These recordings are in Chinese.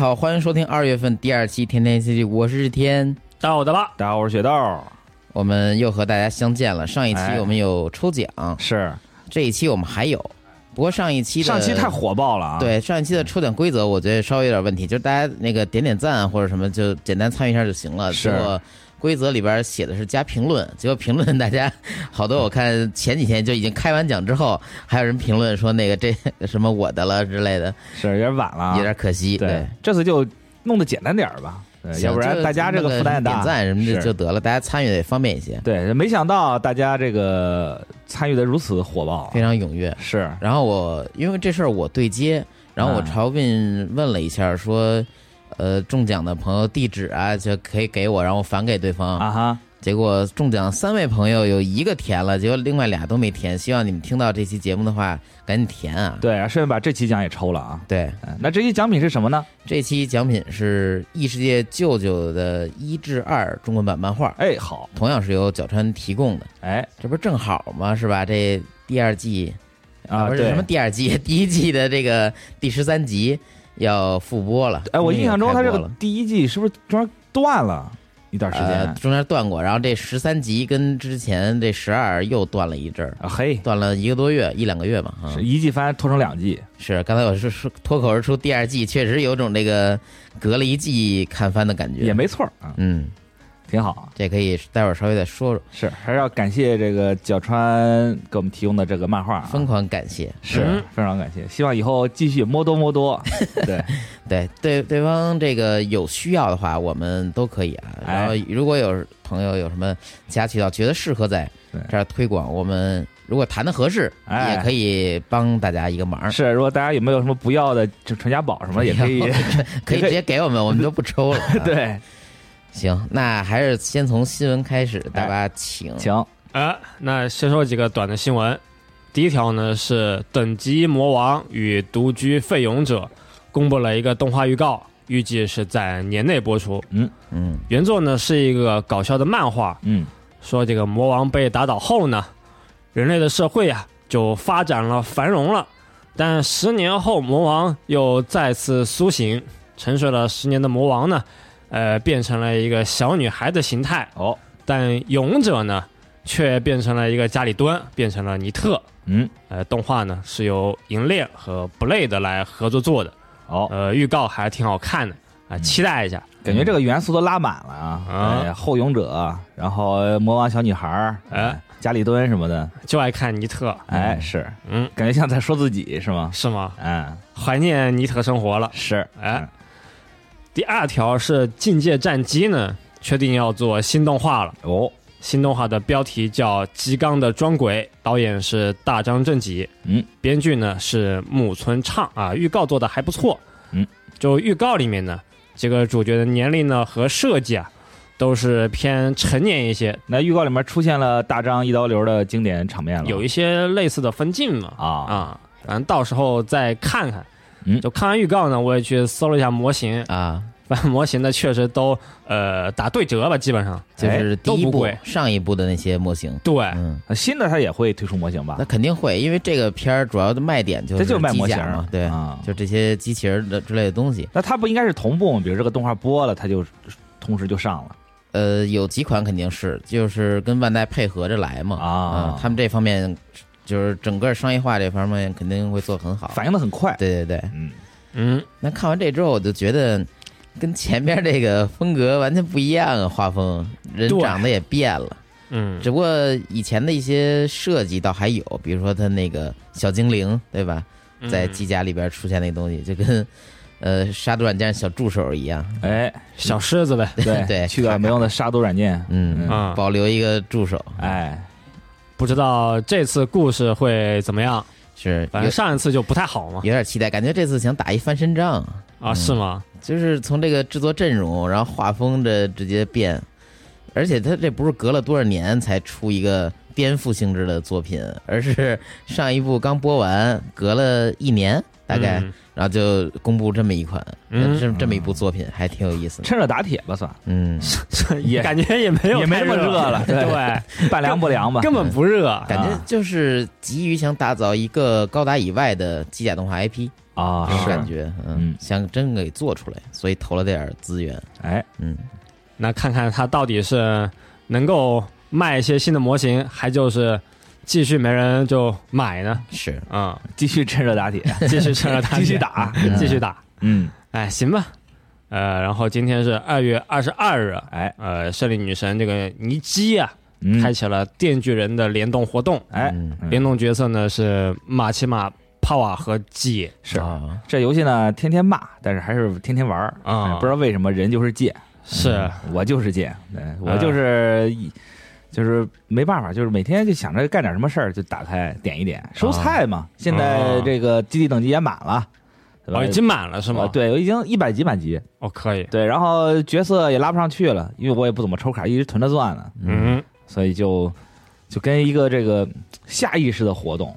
好，欢迎收听二月份第二期《天天 A C G》，我是日天。到的了，大家好，我是雪豆，我们又和大家相见了。上一期哎我们有抽奖，是这一期我们还有，不过上一期的上期太火爆了啊！，对上一期的抽奖规则，我觉得稍微有点问题，就是大家那个点点赞或者什么，就简单参与一下就行了。是结果规则里边写的是加评论，结果评论大家好多，我看前几天就已经开完奖之后，还有人评论说那个这什么我的了之类的，是有点晚了啊，有点可惜。对，这次就弄得简单点儿吧，对要不然大家这个负担也大。点赞什么的就得了，大家参与的也方便一些，对，没想到大家这个参与的如此火爆，非常踊跃。是然后我因为这事儿我对接，然后我啊朝问问了一下，说，呃，中奖的朋友地址啊，就可以给我，然后返给对方。啊哈，结果中奖三位朋友有一个填了，结果另外俩都没填。希望你们听到这期节目的话，赶紧填啊！对，顺便把这期奖也抽了啊。对，嗯那这期奖品是什么呢？这期奖品是异世界舅舅的一至二中文版漫画，哎，好，同样是由角川提供的，哎这不是正好吗？是吧？这第二季啊，不是什么第二季，第一季的这个第十三集要复播了。哎，我印象中他这个第一季是不是中间断了一段时呃间？中间断过，然后这十三集跟之前这十二又断了一阵儿，啊嘿，断了一个多月，一两个月吧。啊是，一季番拖成两季，是刚才我是说脱口而出第二季，确实有种这个隔了一季看番的感觉。也没错啊，嗯，挺好。这可以待会儿稍微再说说。是，还是要感谢这个角川给我们提供的这个漫画啊，疯狂感谢，是嗯非常感谢，希望以后继续摸多摸多。对，对对对方这个有需要的话，我们都可以啊。哎然后如果有朋友有什么其他渠道觉得适合在这儿推广，我们如果谈的合适，哎也可以帮大家一个忙。是，如果大家有没有什么不要的，就传家宝什么也可以。可以直接给我们，我们都不抽了。啊，对，行，那还是先从新闻开始，大家请。请哎，那先说几个短的新闻。第一条呢是等级魔王与独居废勇者公布了一个动画预告，预计是在年内播出。嗯嗯原作呢是一个搞笑的漫画，嗯说这个魔王被打倒后呢，人类的社会啊就发展了繁荣了，但十年后魔王又再次苏醒，沉睡了十年的魔王呢，呃，变成了一个小女孩的形态，哦。但勇者呢却变成了一个家里蹲，变成了尼特。嗯。呃，动画呢是由银链和 Blade 来合作做的，哦，呃，预告还挺好看的啊、期待一下。感觉这个元素都拉满了啊！嗯。哎后勇者，然后魔王小女孩儿，哎，家里蹲什么的，就爱看尼特，哎，是，嗯，感觉像在说自己是吗？是吗？嗯，怀念尼特生活了。是，哎，第二条是《境界战机》呢，确定要做新动画了。哦，新动画的标题叫《吉冈的装鬼》，导演是大张正己，嗯，编剧呢是木村畅啊。预告做的还不错，嗯，就预告里面呢，这个主角的年龄呢和设计啊，都是偏成年一些，那预告里面出现了大张一刀流的经典场面了，有一些类似的分镜嘛，啊。啊，反正到时候再看看。嗯。就看完预告呢，我也去搜了一下模型，啊，反模型的确实都呃打对折吧，基本上就是第一部都不贵上一部的那些模型。对。嗯，新的它也会推出模型吧那？肯定会，因为这个片儿主要的卖点就是这就是卖模型嘛，对，啊就这些机器人的之类的东西。那它不应该是同步吗？比如这个动画播了，它就同时就上了呃，有几款肯定是，就是跟万代配合着来嘛。啊嗯他们这方面就是整个商业化这方面肯定会做得很好。反应的很快。对对对，嗯，嗯，那看完这之后，我就觉得跟前面这个风格完全不一样啊，画风人长得也变了。嗯，只不过以前的一些设计倒还有，比如说他那个小精灵，对吧？在嗯机甲里边出现那东西，就跟呃杀毒软件小助手一样。哎，小狮子呗，对 对去掉没用的杀毒软件。嗯，啊保留一个助手，哎，不知道这次故事会怎么样。是有反正上一次就不太好嘛。有点期待，感觉这次想打一翻身仗，啊，是吗？就是从这个制作阵容，然后画风这直接变，而且他这不是隔了多少年才出一个颠覆性质的作品，而是上一部刚播完，隔了一年大概，嗯。然后就公布这么一款，嗯。这这么一部作品，还挺有意思的。趁热打铁吧，算。嗯，也感觉也没有也没太那么热。了 对。对，半凉不凉吧？根本不热。感觉就是急于想打造一个高达以外的机甲动画 IP，啊，感觉，嗯嗯，想真给做出来，所以投了点资源，哎，嗯，那看看它到底是能够卖一些新的模型，还就是继续没人就买呢？是，啊、继续趁热打铁，继续趁热打铁。继续打。继续打。嗯，哎，行吧。呃，然后今天是二月二十二日，哎，呃，胜利女神这个尼基啊，嗯。开启了电锯人的联动活动，哎，嗯。嗯。联动角色呢是马奇马帕瓦和姐。是。啊。这游戏呢，天天骂，但是还是天天玩儿。啊。哎不知道为什么人就是贱，是。嗯我就是贱，对我就是一。就是没办法，就是每天就想着干点什么事儿，就打开点一点收菜嘛。现在这个基地等级也满了，对吧？哦，已经满了是吗？呃，对，我已经一百级满级，哦，可以，对，然后角色也拉不上去了，因为我也不怎么抽卡，一直囤着钻呢，嗯，所以就就跟一个这个下意识的活动，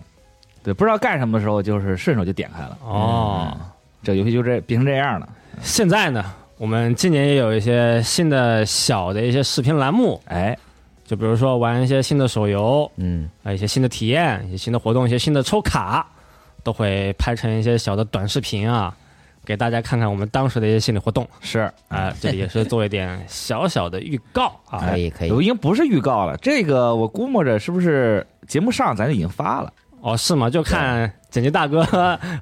对，不知道干什么的时候，就是顺手就点开了。哦，这游戏就这变成这样了，现在呢，我们今年也有一些新的小的一些视频栏目，哎，就比如说玩一些新的手游，嗯啊，一些新的体验，一些新的活动，一些新的抽卡，都会拍成一些小的短视频啊，给大家看看我们当时的一些心理活动是啊、这里也是做一点小小的预告啊。可以可以都已经不是预告了，这个我估摸着是不是节目上咱就已经发了？哦，是吗？就看剪辑大哥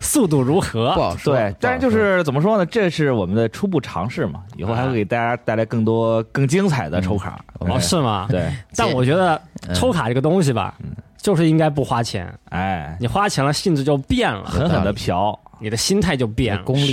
速度如何不。好说，对，但是就是怎么说呢？这是我们的初步尝试嘛，以后还会给大家带来更多更精彩的抽卡。哦，是吗？对，但我觉得嗯抽卡这个东西吧，就是应该不花钱，哎，你花钱了性质就变了，狠狠的嫖，你的心态就变了。功力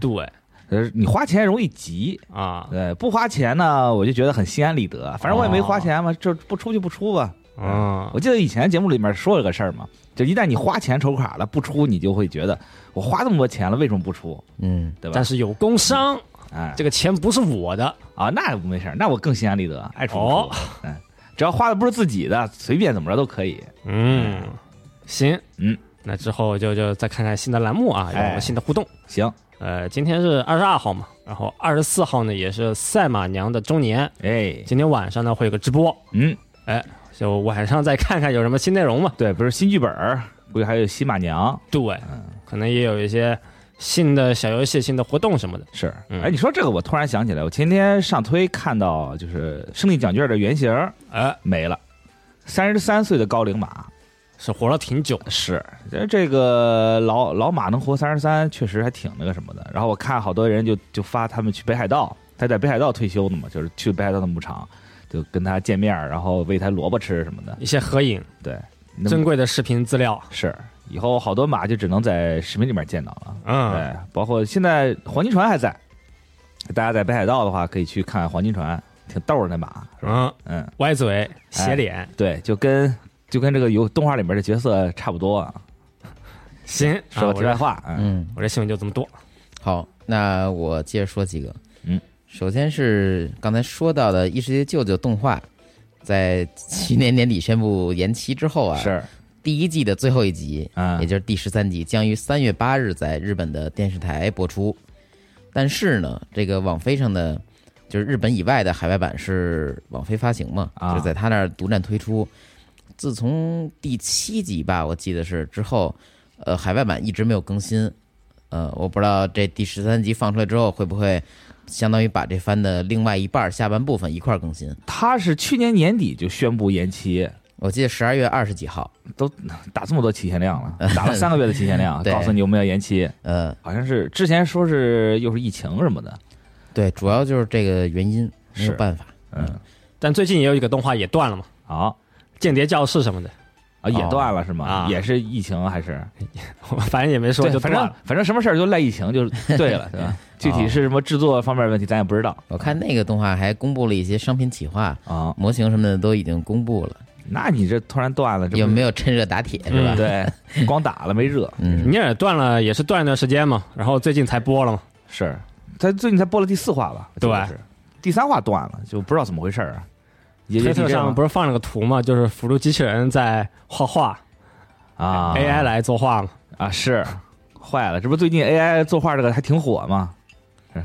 对呃，你花钱容易急，啊，对，不花钱呢，我就觉得很心安理得，反正我也没花钱嘛，就不出就不出吧。嗯。我记得以前节目里面说了个事儿嘛，就一旦你花钱抽卡了不出，你就会觉得我花这么多钱了，为什么不出？嗯对吧？但？是有工伤，哎，这个钱不是我的。啊，那没事儿，那我更心安理得，爱出不出。哦。嗯，只要花的不是自己的，随便怎么着都可以。嗯，行，嗯，那之后就就再看看新的栏目啊，有什么新的互动。行，呃，今天是二十二号嘛，然后二十四号呢也是赛马娘的周年，哎，今天晚上呢会有个直播，嗯，就晚上再看看有什么新内容嘛。对，不是新剧本儿，估计还有新马娘，对，可能也有一些新的小游戏、新的活动什么的。是。嗯哎，你说这个，我突然想起来，我前天上推看到，就是胜利奖券的原型没了，三十三岁的高龄马。是活了挺久，是，这这个老老马能活三十三，确实还挺那个什么的。然后我看好多人就就发他们去北海道，他在北海道退休的嘛，就是去北海道的牧场，就跟他见面，然后喂他萝卜吃什么的。一些合影、对，那珍贵的视频资料。是以后好多马就只能在视频里面见到了。嗯，对，包括现在黄金船还在，大家在北海道的话可以去看黄金船。挺逗的那马，是吧？嗯，嗯，歪嘴斜脸，对，就跟就跟这个游动画里面的角色差不多啊。行，说个啊我这题外话，嗯嗯，我这新闻就这么多。好，那我接着说几个。嗯，首先是刚才说到的《异世界舅舅》动画，在去年年底宣布延期之后啊，是，第一季的最后一集，啊也就是第十三集，将于三月八日在日本的电视台播出。但是呢，这个网飞上的就是日本以外的海外版是网飞发行嘛，啊就在他那儿独占推出。自从第七集吧，我记得是之后，呃，海外版一直没有更新。呃，我不知道这第十三集放出来之后会不会相当于把这番的另外一半下半部分一块儿更新。他是去年年底就宣布延期，我记得十二月二十几号，都打这么多期限量了，打了三个月的期限量，对。告诉你我们要延期，呃，好像是之前说是又是疫情什么的，对，主要就是这个原因，没有是办法。嗯，但最近也有一个动画也断了嘛，好《间谍教室》什么的，啊也断了是吗？啊也是疫情还是？我 反正也没说对，反正了。反正什么事儿就赖疫情就对了，对吧？具体是什么制作方面的问题，咱也不知道我看那个动画还公布了一些商品企划、啊。模型什么的都已经公布了，那你这突然断了，这不有没有趁热打铁是吧？嗯对，光打了没热，嗯，尼尔断了也是断一段时间嘛，然后最近才播了嘛。是他最近才播了第四话吧？我记得对是第三话断了，就不知道怎么回事儿啊。也推特上不是是放了个图嘛，就是辅助机器人在画画、啊 a i 来作画嘛。啊是坏了，这不最近 AI 作画这个还挺火吗？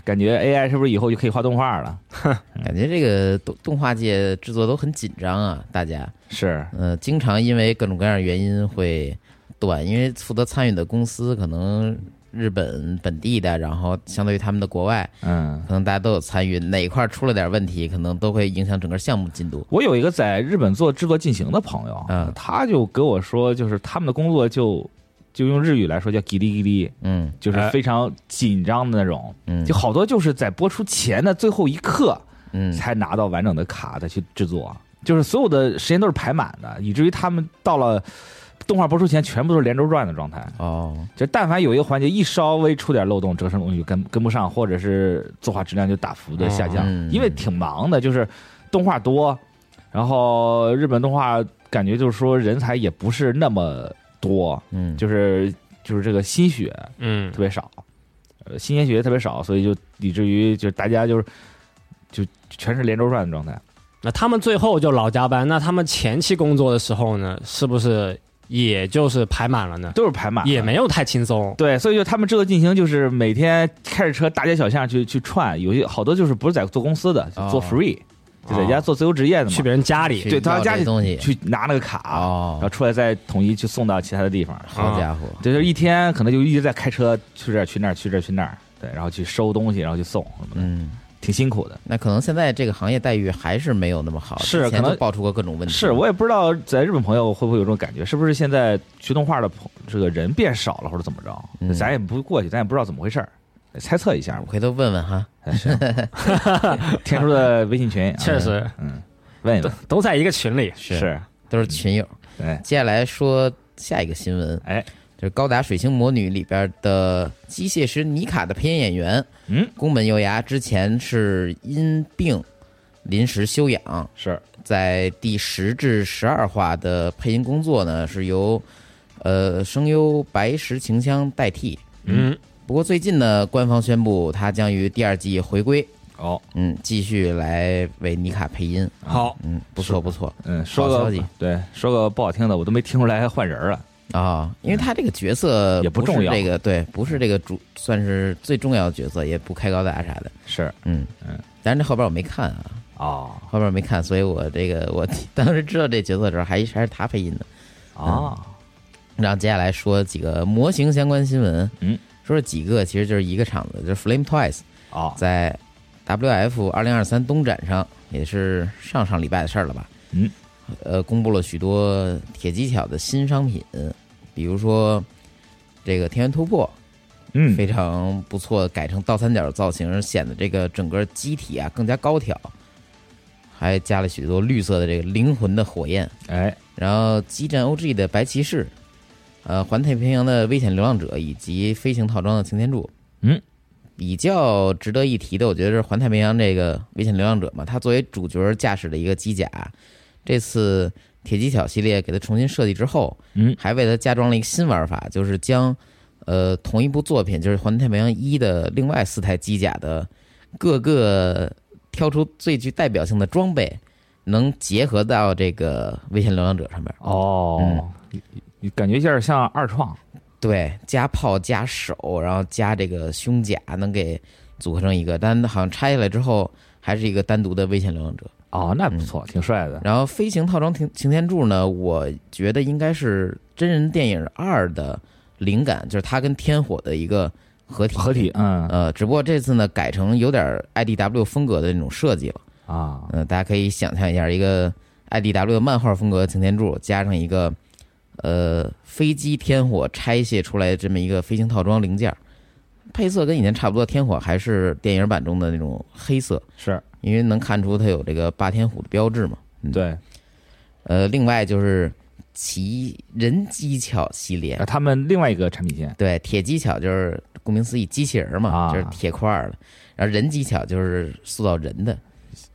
感觉 AI 是不是以后就可以画动画了？感觉这个动动画界制作都很紧张啊，大家，是呃，经常因为各种各样的原因会断，因为负责参与的公司可能日本本地的，然后相对于他们的国外，嗯。可能大家都有参与，哪一块出了点问题，可能都会影响整个项目进度。我有一个在日本做制作进行的朋友，嗯。他就给我说，就是他们的工作就就用日语来说叫“叽哩叽哩嗯”，就是非常紧张的那种，嗯，就好多就是在播出前的最后一刻嗯。才拿到完整的卡再去制作，就是所有的时间都是排满的，以至于他们到了动画播出前全部都是连轴转的状态。哦，就但凡有一个环节一稍微出点漏洞，这个东西就跟跟不上，或者是作画质量就大幅的下降，嗯因为挺忙的，就是动画多，然后日本动画感觉就是说人才也不是那么多，嗯，就是就是这个心血嗯。特别少，呃，新鲜血特别少，所以就以至于就大家就是就全是连轴转的状态。那他们最后就老加班，那他们前期工作的时候呢，是不是也就是排满了呢？都是排满，也没有太轻松。对，所以就他们制作进行就是每天开着车大街小巷去去串，有些好多就是不是在做公司的，就做哦。free，、就在家做自由职业的嘛，去别人家里，对，到要家里东西。去拿那个卡，然后哦，出来再统一去送到其他的地方。好家伙，这就是一天可能就一直在开车去这儿去那儿去这儿去那儿，对，然后去收东西，然后去送。什么的，嗯，挺辛苦的。那可能现在这个行业待遇还是没有那么好，是可能爆出过各种问题。是我也不知道在日本朋友会不会有这种感觉，是不是现在学动画的朋这个人变少了，或者怎么着？嗯咱也不过去，咱也不知道怎么回事儿，猜测一下我。回头问问哈。天叔的微信群，确实嗯，问问，都在一个群里。是，都是群友。对，接下来说下一个新闻，哎，就是《高达水星魔女》里边的机械师妮卡的配音演员嗯，宫本佑芽，之前是因病临时休养，是，在第十至十二话的配音工作呢是由呃声优白石晴香代替。嗯，不过最近呢，官方宣布他将于第二季回归，哦，嗯，继续来为妮卡配音。好，嗯，不错不错嗯，说个对，说个不好听的，我都没听出来换人了。啊、因为他这个角色是也不重要。这个对，不是这个主，算是最重要的角色，也不开高达啥的。是，嗯。嗯，但是这后边我没看啊，哦，后边没看，所以我这个我当时知道这角色的时候还还是他配音的。哦，然后接下来说几个模型相关新闻，嗯，说是几个，其实就是一个厂子，就是 Flame Toys 哦，在 WF 二零二三东展上，也是上上礼拜的事儿了吧？嗯，呃，公布了许多铁技巧的新商品，比如说这个天元突破，嗯，非常不错，改成倒三角造型，显得这个整个机体啊更加高挑，还加了许多绿色的这个灵魂的火焰。哎，然后激战 OG 的白骑士，呃，环太平洋的危险流浪者以及飞行套装的擎天柱，嗯，比较值得一提的，我觉得是环太平洋这个危险流浪者嘛，它作为主角驾驶的一个机甲，这次铁技巧系列给它重新设计之后，嗯还为它加装了一个新玩法，就是将呃同一部作品，就是环太平洋一的另外四台机甲的各个挑出最具代表性的装备，能结合到这个危险流浪者上面。哦，你感觉有点像二创对，加炮加手，然后加这个胸甲，能给组合成一个，但好像拆下来之后还是一个单独的危险流浪者。哦，那不错，挺帅的。然后飞行套装擎擎天柱呢，我觉得应该是真人电影二的灵感，就是它跟天火的一个合体。合体，嗯呃，只不过这次呢改成有点 IDW 风格的那种设计了。啊，嗯、大家可以想象一下，一个 IDW 的漫画风格的擎天柱，加上一个呃飞机天火拆卸出来的这么一个飞行套装零件儿，配色跟以前差不多。天火还是电影版中的那种黑色，是因为能看出它有这个霸天虎的标志嘛。嗯，对。呃，另外就是奇人机巧系列啊，，他们另外一个产品线对，铁机巧就是顾名思义机器人嘛，啊就是铁块儿的。然后人机巧就是塑造人的。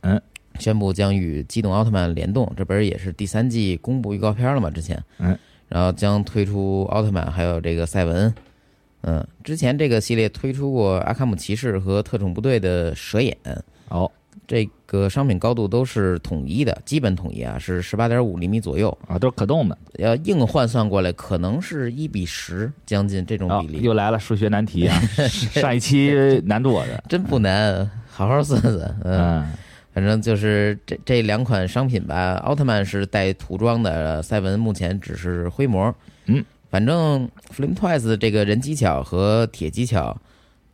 嗯，宣布将与机动奥特曼联动，这不是也是第三季公布预告片了吗？之前，嗯，然后将推出奥特曼，还有这个赛文。嗯，之前这个系列推出过阿卡姆骑士和特种部队的蛇眼，哦这个商品高度都是统一的，基本统一啊，是十八点五厘米左右。啊，都是可动的。要硬换算过来，可能是一比十，将近这种啊比，例。又来了数学难题啊！上一期难住我的。真不难，好好算算。嗯，嗯反正就是这这两款商品吧。奥特曼是带涂装的，赛文目前只是灰模。嗯，反正 Flame Twice 这个人机巧和铁机巧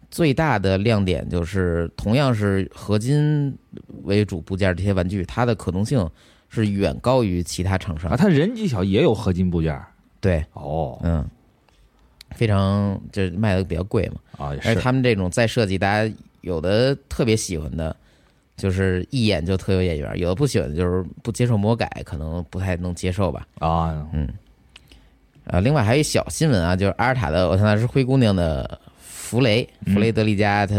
最大的亮点就是，同样是合金为主部件这些玩具，它的可动性是远高于其他厂商啊，。它人机巧也有合金部件对，哦嗯，非常就是卖的比较贵嘛。啊，而是且他们这种再设计，大家有的特别喜欢的，就是一眼就特有眼缘；有的不喜欢的，就是不接受魔改，可能不太能接受吧。啊，呃，另外还有一小新闻啊，就是阿尔塔的《我现在是灰姑娘》的弗雷嗯弗雷德利加，他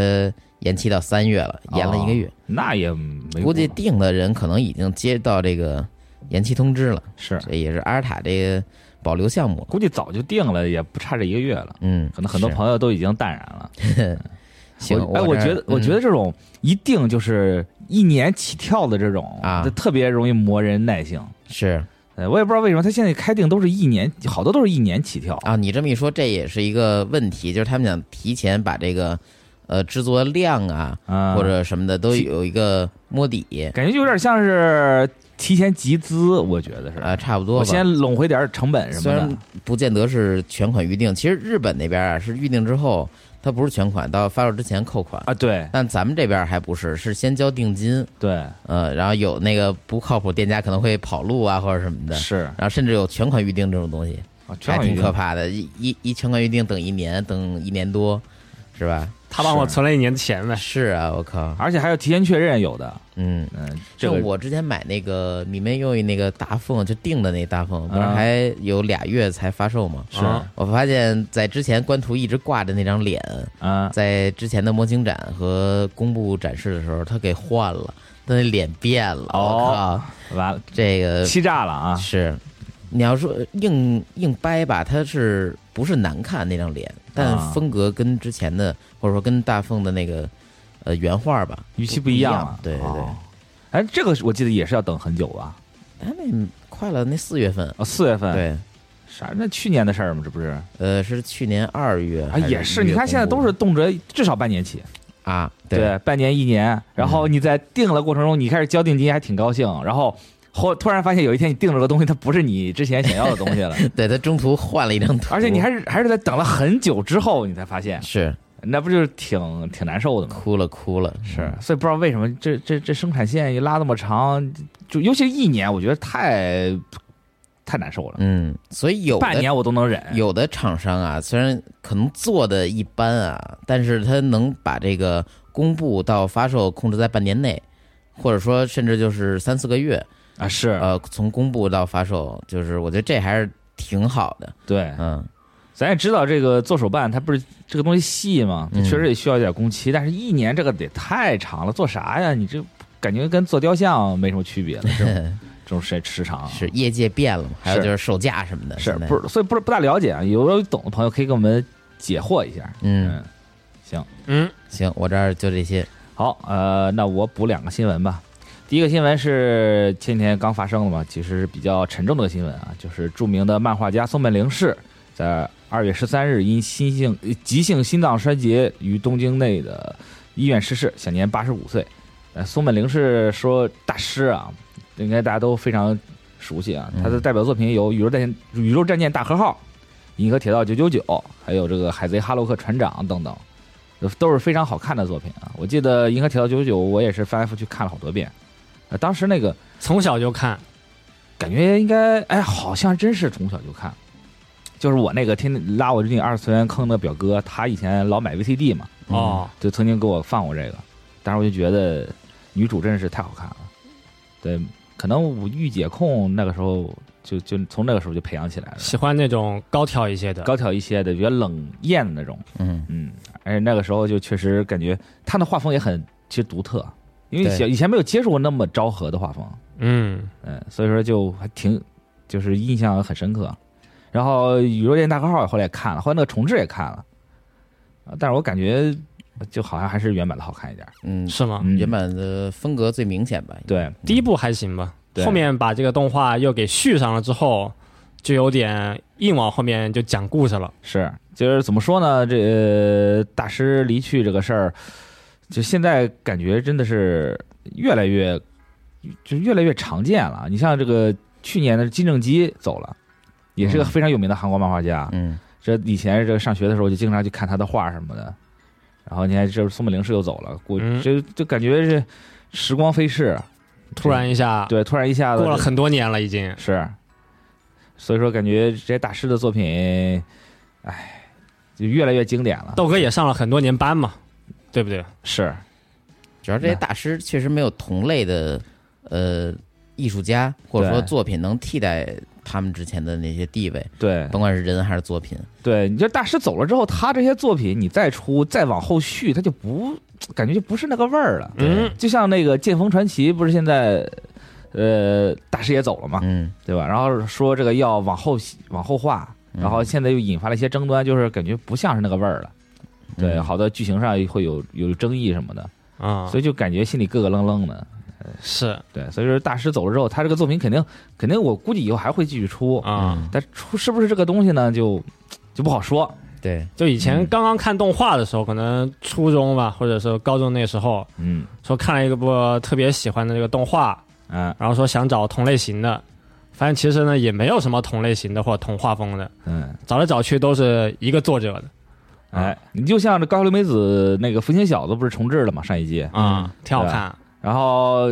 延期到三月了，延了一个月，哦那也没估计过定的人可能已经接到这个延期通知了。是这也是阿尔塔这个保留项目。估计早就定了，也不差这一个月了。嗯，可能很多朋友都已经淡然了。行，我哎，我觉得，我觉嗯得这种一定就是一年起跳的这种啊这特别容易磨人耐性。是呃，我也不知道为什么他现在开定都是一年，好多都是一年起跳。啊，你这么一说，这也是一个问题，就是他们想提前把这个呃制作量啊啊，或者什么的都有一个摸底感觉就有点像是提前集资，我觉得是。啊，差不多吧。我先拢回点成本什虽然么的。不见得是全款预定，其实日本那边啊是预定之后，它不是全款，到发售之前扣款。啊，对。但咱们这边还不是，是先交定金，对。呃，然后有那个不靠谱店家可能会跑路啊或者什么的，是。然后甚至有全款预定这种东西，啊，全还挺可怕的。一一一全款预定等一年，等一年多，是吧？他帮我存了一年的钱呢。是啊，我靠，而且还要提前确认，有的，嗯。嗯，这个就我之前买那个米梅优那个大凤，就定的那大凤，不是啊还有俩月才发售吗？是啊我发现，在之前官图一直挂着那张脸，啊，在之前的模型展和公布展示的时候，他给换了，他那脸变了。哦我靠，完了，这个欺诈了啊！是你要说硬硬掰吧，它是不是难看那张脸？但啊风格跟之前的，或者说跟大凤的那个呃原画吧，语气不样一了，对对对哦。哎，这个我记得也是要等很久吧？哎那快了，那四月份。哦，四月份，，对，啥？那去年的事儿吗？这不是？呃，是去年二月啊，也是。你看现在都是动辄至少半年起，啊，对，半年一年。然后你在定了过程中，你开始交定金还挺高兴，然后后突然发现有一天你定了个东西，它不是你之前想要的东西了，对，它中途换了一张图，而且你还是还是在等了很久之后，你才发现，是那不就是挺挺难受的吗？哭了哭了，是，所以不知道为什么这这这生产线一拉那么长，就尤其是一年，我觉得太太难受了。嗯，所以有半年我都能忍，有的厂商啊，虽然可能做的一般啊，但是他能把这个公布到发售控制在半年内，或者说甚至就是三四个月，啊，是呃，从公布到发售，就是我觉得这还是挺好的，对，嗯。咱也知道这个做手办，它不是这个东西细嘛，它确实也需要一点工期，但是一年这个得太长了，做啥呀？你这感觉跟做雕像没什么区别了，这种这种时时长是业界变了嘛？还有就是售价什么的，是不是？所以不是不大了解啊，有有懂的朋友可以给我们解惑一下。嗯，行，嗯，行，我这儿就这些。好，呃，那我补两个新闻吧。第一个新闻是前几天刚发生的嘛，其实是比较沉重的新闻啊，就是著名的漫画家松本零士在二月十三日因心性呃急性心脏衰竭于东京内的医院逝世，享年八十五岁。呃，松本零士说大师啊，应该大家都非常熟悉啊，他的代表作品有《宇宙战舰宇宙战舰大和号》《银河铁道九九九》，还有这个《海贼哈洛克船长》等等。都是非常好看的作品啊！我记得《银河铁道九九九》，我也是翻来覆去看了好多遍。呃，当时那个从小就看，感觉应该，哎，好像真是从小就看。就是我那个天天拉我进二次元坑的表哥，他以前老买 VCD 嘛，嗯哦，就曾经给我放过这个。当时我就觉得女主真是太好看了。对，可能我御姐控那个时候就就从那个时候就培养起来了，喜欢那种高挑一些的，高挑一些的，比较冷艳的那种。嗯嗯，而且那个时候就确实感觉他的画风也很其实独特，因为小以前没有接触过那么昭和的画风，嗯，嗯，所以说就还挺就是印象很深刻。然后《宇宙舰大哥号》后来也看了，后来那个重置也看了，啊，但是我感觉就好像还是原版的好看一点。嗯，是吗？嗯，原版的风格最明显吧？对第一部还行吧，对后面把这个动画又给续上了之后，就有点硬往后面就讲故事了。是，就是怎么说呢？这、呃大师离去这个事儿，就现在感觉真的是越来越，就越来越常见了。你像这个去年的金正基走了，也是个嗯非常有名的韩国漫画家。嗯这以前这个上学的时候就经常去看他的画什么的。然后你看，这松本零士又走了，过嗯就就感觉是时光飞逝，突然一下，对，突然一下子过了很多年了，已经。是，所以说感觉这些大师的作品，哎，就越来越经典了。豆哥也上了很多年班嘛，对不对？是，主要这些大师确实没有同类的呃艺术家或者说作品能替代他们之前的那些地位，对甭管是人还是作品。对，你这大师走了之后，他这些作品你再出再往后续，他就不感觉就不是那个味儿了。嗯，就像那个《剑锋传奇》，不是现在呃大师也走了嘛，嗯，对吧？然后说这个要往后往后画，然后现在又引发了一些争端，就是感觉不像是那个味儿了。对，嗯好多剧情上会有有争议什么的，啊，所以就感觉心里咯咯楞楞的。是对，所以说大师走了之后，他这个作品肯定肯定，我估计以后还会继续出，啊。嗯但出是不是这个东西呢，就就不好说。对，就以前嗯刚刚看动画的时候，可能初中吧，或者是高中那时候，嗯说看了一个部特别喜欢的这个动画，嗯然后说想找同类型的，发现其实呢也没有什么同类型的或者同画风的，嗯，找来找去都是一个作者的哎，你就像这高桥留美子那个《福星小子》不是重置了吗，上一季，啊，挺好看。然后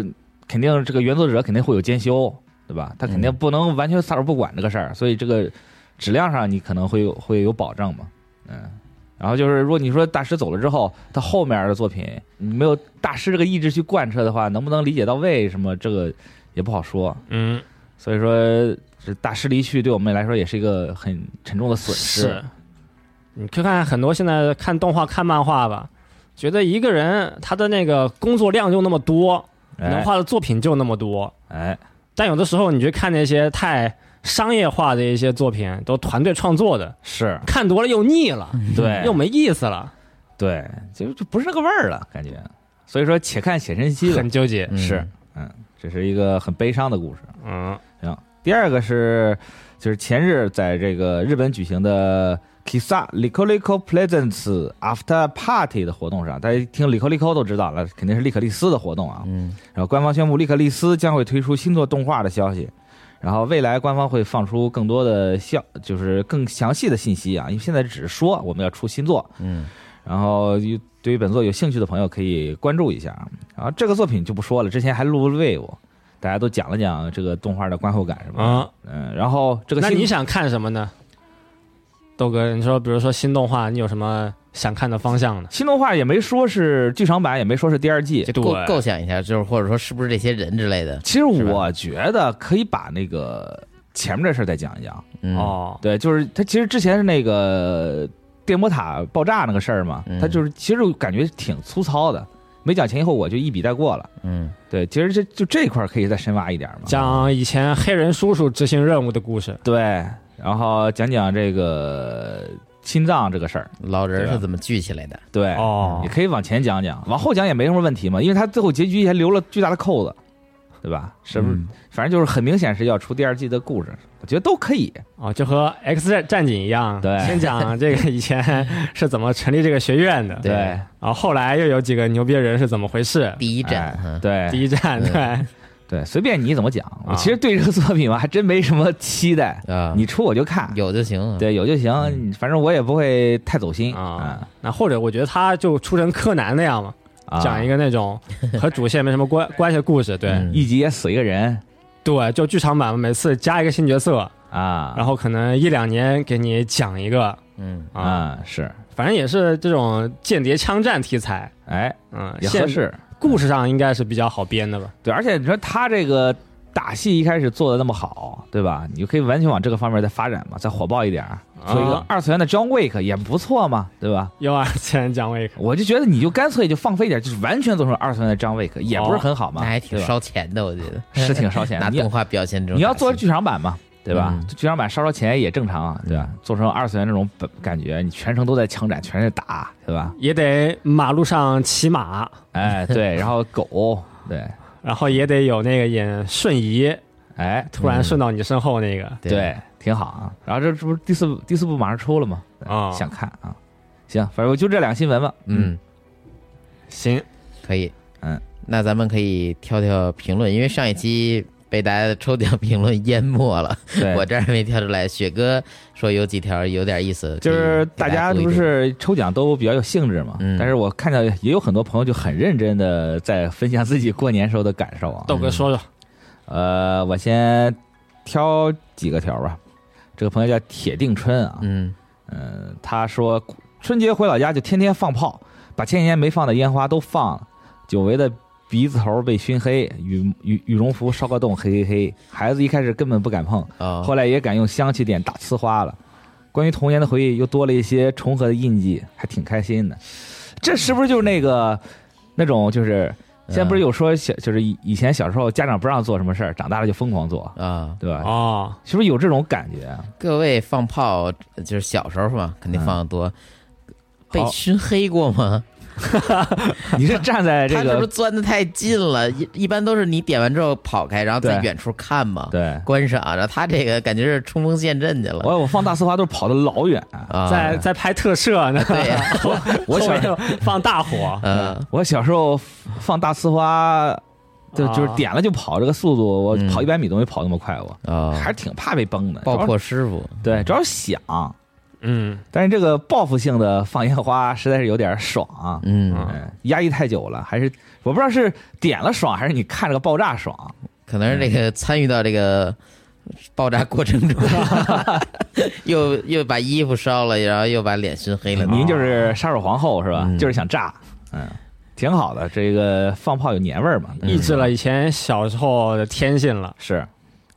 肯定这个原作者肯定会有监修，对吧？他肯定嗯不能完全撒手不管这个事儿，所以这个质量上你可能会有会有保证嘛，嗯。然后就是，如果你说大师走了之后，他后面的作品你没有大师这个意志去贯彻的话，能不能理解到位什么，这个也不好说。嗯，所以说，这大师离去对我们来说也是一个很沉重的损失。是。你去看很多现在看动画、看漫画吧，觉得一个人他的那个工作量就那么多，能哎画的作品就那么多，哎，但有的时候你去看那些太商业化的一些作品，都团队创作的，是看多了又腻了，对，又没意思了，对，就就不是那个味儿了，感觉。所以说，且看且珍惜吧很。纠结。嗯是，嗯，这是一个很悲伤的故事。嗯，行，第二个是就是前日在这个日本举行的 Kisa Liko Presents After Party 的活动上，大家听 Lico Lico 都知道了，肯定是利可利斯的活动啊。嗯然后官方宣布利可利斯将会推出新作动画的消息，然后未来官方会放出更多的消，就是更详细的信息啊，因为现在只是说我们要出新作，嗯然后对于本作有兴趣的朋友可以关注一下。然后这个作品就不说了，之前还录了 wave，大家都讲了讲这个动画的观后感什么的。啊，嗯，然后这个那你想看什么呢？豆哥，你说，比如说新动画，你有什么想看的方向呢？新动画也没说是剧场版，也没说是第二季。构构想一下，就是或者说是不是这些人之类的。其实我觉得可以把那个前面这事儿再讲一讲。嗯，哦，对，就是他其实之前是那个电波塔爆炸那个事儿嘛，嗯他就是其实感觉挺粗糙的，没讲前因后果就一笔带过了。嗯对，其实这就这块可以再深挖一点嘛。讲以前黑人叔叔执行任务的故事。对，然后讲讲这个心脏这个事儿。老人是怎么聚起来的？对，哦也可以往前讲讲，往后讲也没什么问题嘛，因为他最后结局还留了巨大的扣子，对吧？是不是？嗯反正就是很明显是要出第二季的故事，我觉得都可以。哦，就和 X 战战警一样，对先讲这个以前是怎么成立这个学院的，对然后后来又有几个牛逼人是怎么回事，第一站哎，对第一站对对，对，随便你怎么讲。我啊其实对这个作品嘛，还真没什么期待，啊，你出我就看，有就行。，对有就行，反正我也不会太走心啊，那或者我觉得他就出成柯南那样嘛，啊，讲一个那种和主线没什么关关系的故事，对。嗯。一集也死一个人。对，就剧场版每次加一个新角色，啊，然后可能一两年给你讲一个。嗯。啊，啊是，反正也是这种间谍枪战题材，哎嗯，现也合适。故事上应该是比较好编的吧？对，而且你说他这个打戏一开始做的那么好，对吧？你就可以完全往这个方面再发展嘛，再火爆一点儿，做一个啊二次元的 John Wick 也不错嘛，对吧？又二次元 John Wick，，我就觉得你就干脆就放飞一点，就是完全做成二次元的 John Wick 也不是很好嘛，那还挺烧钱的，我觉得是挺烧钱的。你要拿动画表现这种。你要做剧场版嘛，对吧？嗯剧场版烧烧钱也正常啊，对吧？做成二次元这种本感觉，你全程都在枪战，全是打，对吧？也得马路上骑马，哎，对，然后狗，对，然后也得有那个演瞬移，哎，突然顺到你身后那个，对，挺好啊。然后这这不是第四部第四部马上出了吗？啊想看啊。行，反正我就这两个新闻吧。嗯，行，可以，嗯，那咱们可以挑挑评论，因为上一期被大家的抽奖评论淹没了，我这儿没挑出来。雪哥说有几条有点意思，就是大家不是抽奖都比较有兴致嘛，嗯但是我看到也有很多朋友就很认真的在分享自己过年时候的感受啊。豆哥说说，呃，我先挑几个条吧。这个朋友叫铁定春啊，嗯嗯，他说春节回老家就天天放炮，把前几年没放的烟花都放了，久违的鼻子头被熏黑，羽羽羽绒服烧个洞，嘿嘿嘿。孩子一开始根本不敢碰，哦，后来也敢用香气点打呲花了。关于童年的回忆又多了一些重合的印记，还挺开心的。这是不是就是那个那种就是现在不是有说小就是以以前小时候家长不让做什么事儿，长大了就疯狂做，啊？对吧？哦，是不是有这种感觉啊？各位放炮就是小时候嘛，肯定放的多。被熏黑过吗？你是站在这他是不是钻的太近了？一一般都是你点完之后跑开，然后在远处看嘛，对观赏。然后他这个感觉是冲锋陷阵去了我我放大呲花都是跑的老远。啊！在在拍特摄呢，对呀，我小时候放大火，嗯我小时候放大呲花，就啊就是点了就跑，这个速度我嗯跑一百米都没跑那么快，过啊，还是挺怕被崩的。爆破师傅，对，主要是响。嗯，但是这个报复性的放烟花实在是有点爽啊，嗯，压抑太久了，还是我不知道是点了爽，还是你看这个爆炸爽。可能是这个参与到这个爆炸过程中，又又把衣服烧了，然后又把脸熏黑了。您就是杀手皇后是吧？嗯就是想炸，嗯，挺好的。这个放炮有年味儿嘛，抑制了以前小时候的天性了，是。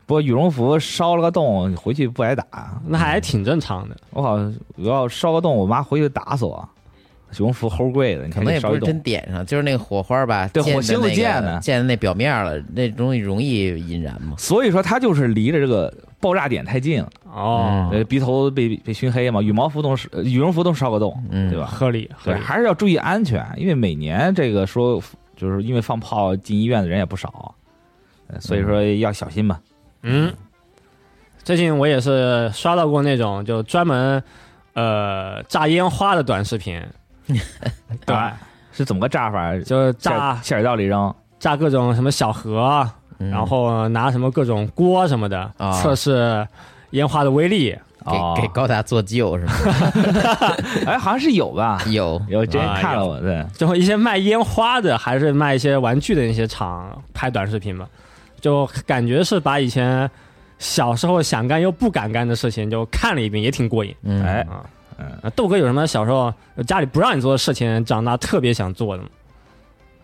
不过羽绒服烧了个洞，回去不挨打。那还挺正常的。我好像我要烧个洞，我妈回去打死我。羽绒服齁贵的，你看可能也不是真点上，就是那个火花吧，对火星子那个溅的溅在那表面了，那东西容易引燃嘛。所以说它就是离着这个爆炸点太近了，哦，呃，鼻头被被熏黑嘛，羽毛服都是呃羽绒服都烧个洞，嗯对吧？合理合对，理。还是要注意安全，因为每年这个说就是因为放炮进医院的人也不少，呃所以说要小心嘛。嗯，最近我也是刷到过那种就专门呃炸烟花的短视频，对，啊是怎么个炸法？就炸馅儿道里扔，炸各种什么小盒，嗯。然后拿什么各种锅什么的啊。测试烟花的威力。哦给给高达做旧是吗？哎，好像是有吧？有，有之前啊看了我，对，就一些卖烟花的，还是卖一些玩具的那些厂拍短视频嘛，就感觉是把以前小时候想干又不敢干的事情就看了一遍，也挺过瘾。嗯，哎，啊，嗯，豆哥有什么小时候家里不让你做的事情，长大特别想做的吗？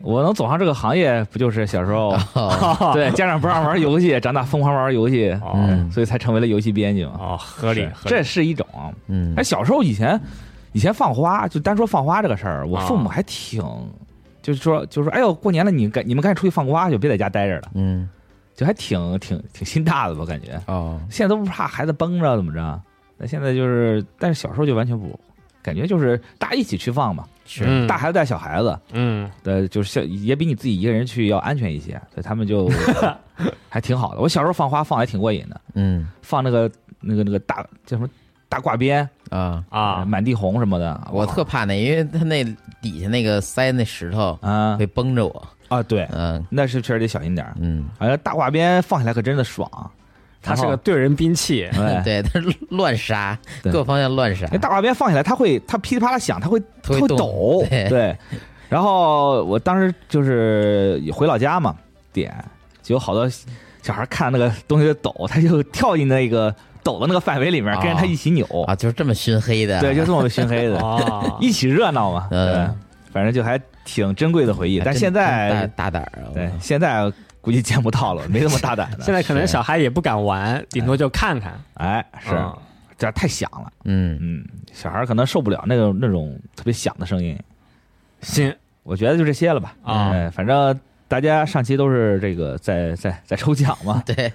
我能走上这个行业，不就是小时候 哦，对家长不让玩游戏，长大疯狂玩游戏，哦嗯所以才成为了游戏编辑嘛。哦，合理是，合理这是一种。嗯哎，小时候以前以前放花，就单说放花这个事儿，我啊父母还挺。就是说，就是说，哎呦，过年了，你赶你们赶紧出去放个花去，别在家待着了，嗯就还挺挺挺心大的吧，感觉。哦，现在都不怕孩子崩着怎么着？那现在就是，但是小时候就完全不，感觉就是大家一起去放嘛，是嗯大孩子带小孩子，嗯的，就是像也比你自己一个人去要安全一些，所以他们就 还挺好的。我小时候放花放的还挺过瘾的，嗯放那个那个那个大叫什么大挂鞭啊，啊，满地红什么的，我特怕那，因为他那底下那个塞那石头啊会崩着我，啊对，嗯。那是确实得小心点儿。嗯，反正大挂鞭放起来可真的爽，它是个对人兵器，对。对，他乱杀，对。各方向乱杀。那，大挂鞭放起来，它会它噼里啪啦响，它会它会抖，对。对。然后我当时就是回老家嘛，点就有好多小孩看那个东西在抖，他就跳进那个抖的那个范围里面，啊跟着他一起扭，啊，就是这么熏黑的，对，就这么熏黑的，哦，一起热闹嘛，嗯。对，反正就还挺珍贵的回忆。但现在大大胆儿啊，对现在估计见不到了，没那么大胆了。现在可能小孩也不敢玩，顶多就看看。哎，是嗯这太响了，嗯嗯，小孩可能受不了那种那种特别响的声音。行我觉得就这些了吧。啊哎，反正大家上期都是这个在在在抽奖嘛。对，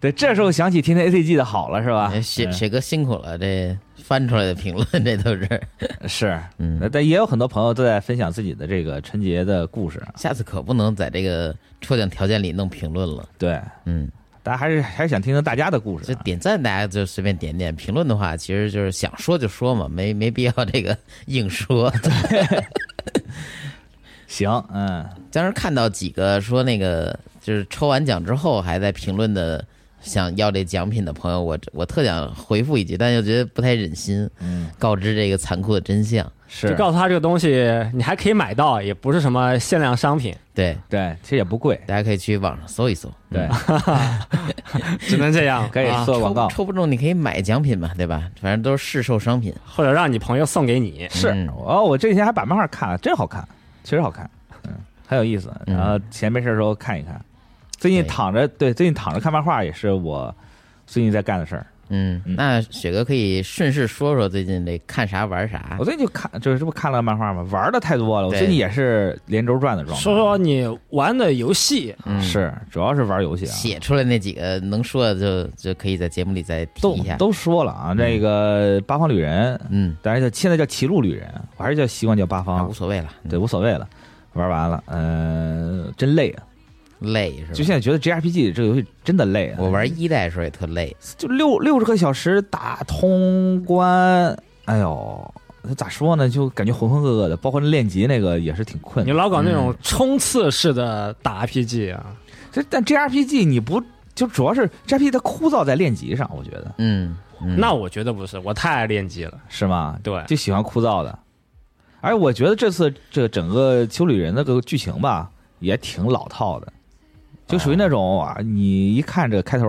对，这时候想起天天 ACG 的好了是吧？哎雪嗯雪哥辛苦了，这翻出来的评论这都是，是，嗯，但也有很多朋友都在分享自己的这个春节的故事。下次可不能在这个抽奖条件里弄评论了，对，嗯，大家还是还是想听听大家的故事啊。就点赞大家就随便点点，评论的话其实就是想说就说嘛，没没必要这个硬说。对 行，嗯，当时看到几个说那个就是抽完奖之后还在评论的想要这奖品的朋友，我我特想回复一句，但又觉得不太忍心，嗯，告知这个残酷的真相。是就告诉他这个东西你还可以买到，也不是什么限量商品，对，对，其实也不贵，大家可以去网上搜一搜。对，只能这样，可以啊做广告抽。不中你可以买奖品嘛，对吧？反正都是市售商品。或者让你朋友送给你。是嗯哦，我这几天还把漫画看了，真好看，确实好看，嗯，很有意思。嗯然后闲没事的时候看一看。最近躺着，对，最近躺着看漫画也是我最近在干的事儿。嗯，嗯那雪哥可以顺势说说最近这看啥玩啥我。最近就看，就是这不看了漫画吗？玩的太多了，我最近也是连轴转的状态。说说你玩的游戏，嗯，是，主要是玩游戏啊。写出来那几个能说的就就可以在节目里再提一下。都说了啊，这个八方旅人，嗯，当然叫现在叫歧路旅人，我还是叫习惯叫八啊，方无，所谓了。嗯对，无所谓了。玩完了，嗯，真累啊！累是吧？就现在觉得 JRPG 这个游戏真的累啊。我玩一代的时候也特累。就六六十个小时打通关，哎呦，那咋说呢？就感觉浑浑噩噩的，包括练级那个也是挺困。你老搞那嗯种冲刺式的打 RPG 啊，这但 JRPG 你不就主要是 JRPG 它枯燥在练级上，我觉得嗯，嗯那我觉得不是，我太爱练级了。是吗？对，就喜欢枯燥的。而我觉得这次这整个修理人那个剧情吧，也挺老套的，就属于那种啊，你一看这个开头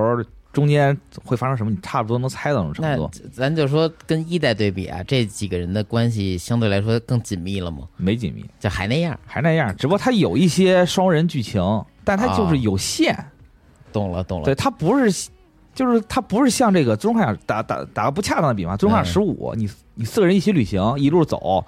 中间会发生什么，你差不多能猜到那种程那度，咱就说跟一代对比啊，这几个人的关系相对来说更紧密了吗？没紧密，就还那样。还那样。只不过他有一些双人剧情，但他就是有限。懂了，懂了。对，他不是，就是他不是像这个《最终幻想》打打打个不恰当的比方，《最终幻想十五》，你你四个人一起旅行，一路走，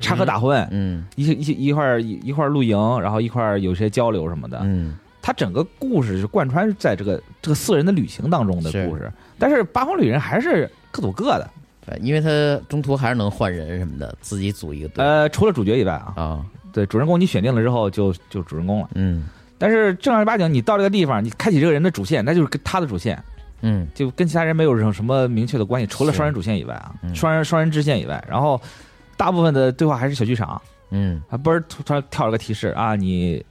插科打诨，嗯一起一起一块一一块露营，然后一块有些交流什么的。嗯，它整个故事是贯穿在这个这个四人的旅行当中的故事，但是八方旅人还是各走各的。对，因为他中途还是能换人什么的，自己组一个队。呃，除了主角以外啊，啊。对主人公你选定了之后就就主人公了。嗯。但是正儿八经你到这个地方，你开启这个人的主线，那就是跟他的主线。嗯。就跟其他人没有什么什么明确的关系，除了双人主线以外啊，嗯。双人双人支线以外，然后大部分的对话还是小剧场，嗯。啊，不是突然跳了个提示啊，你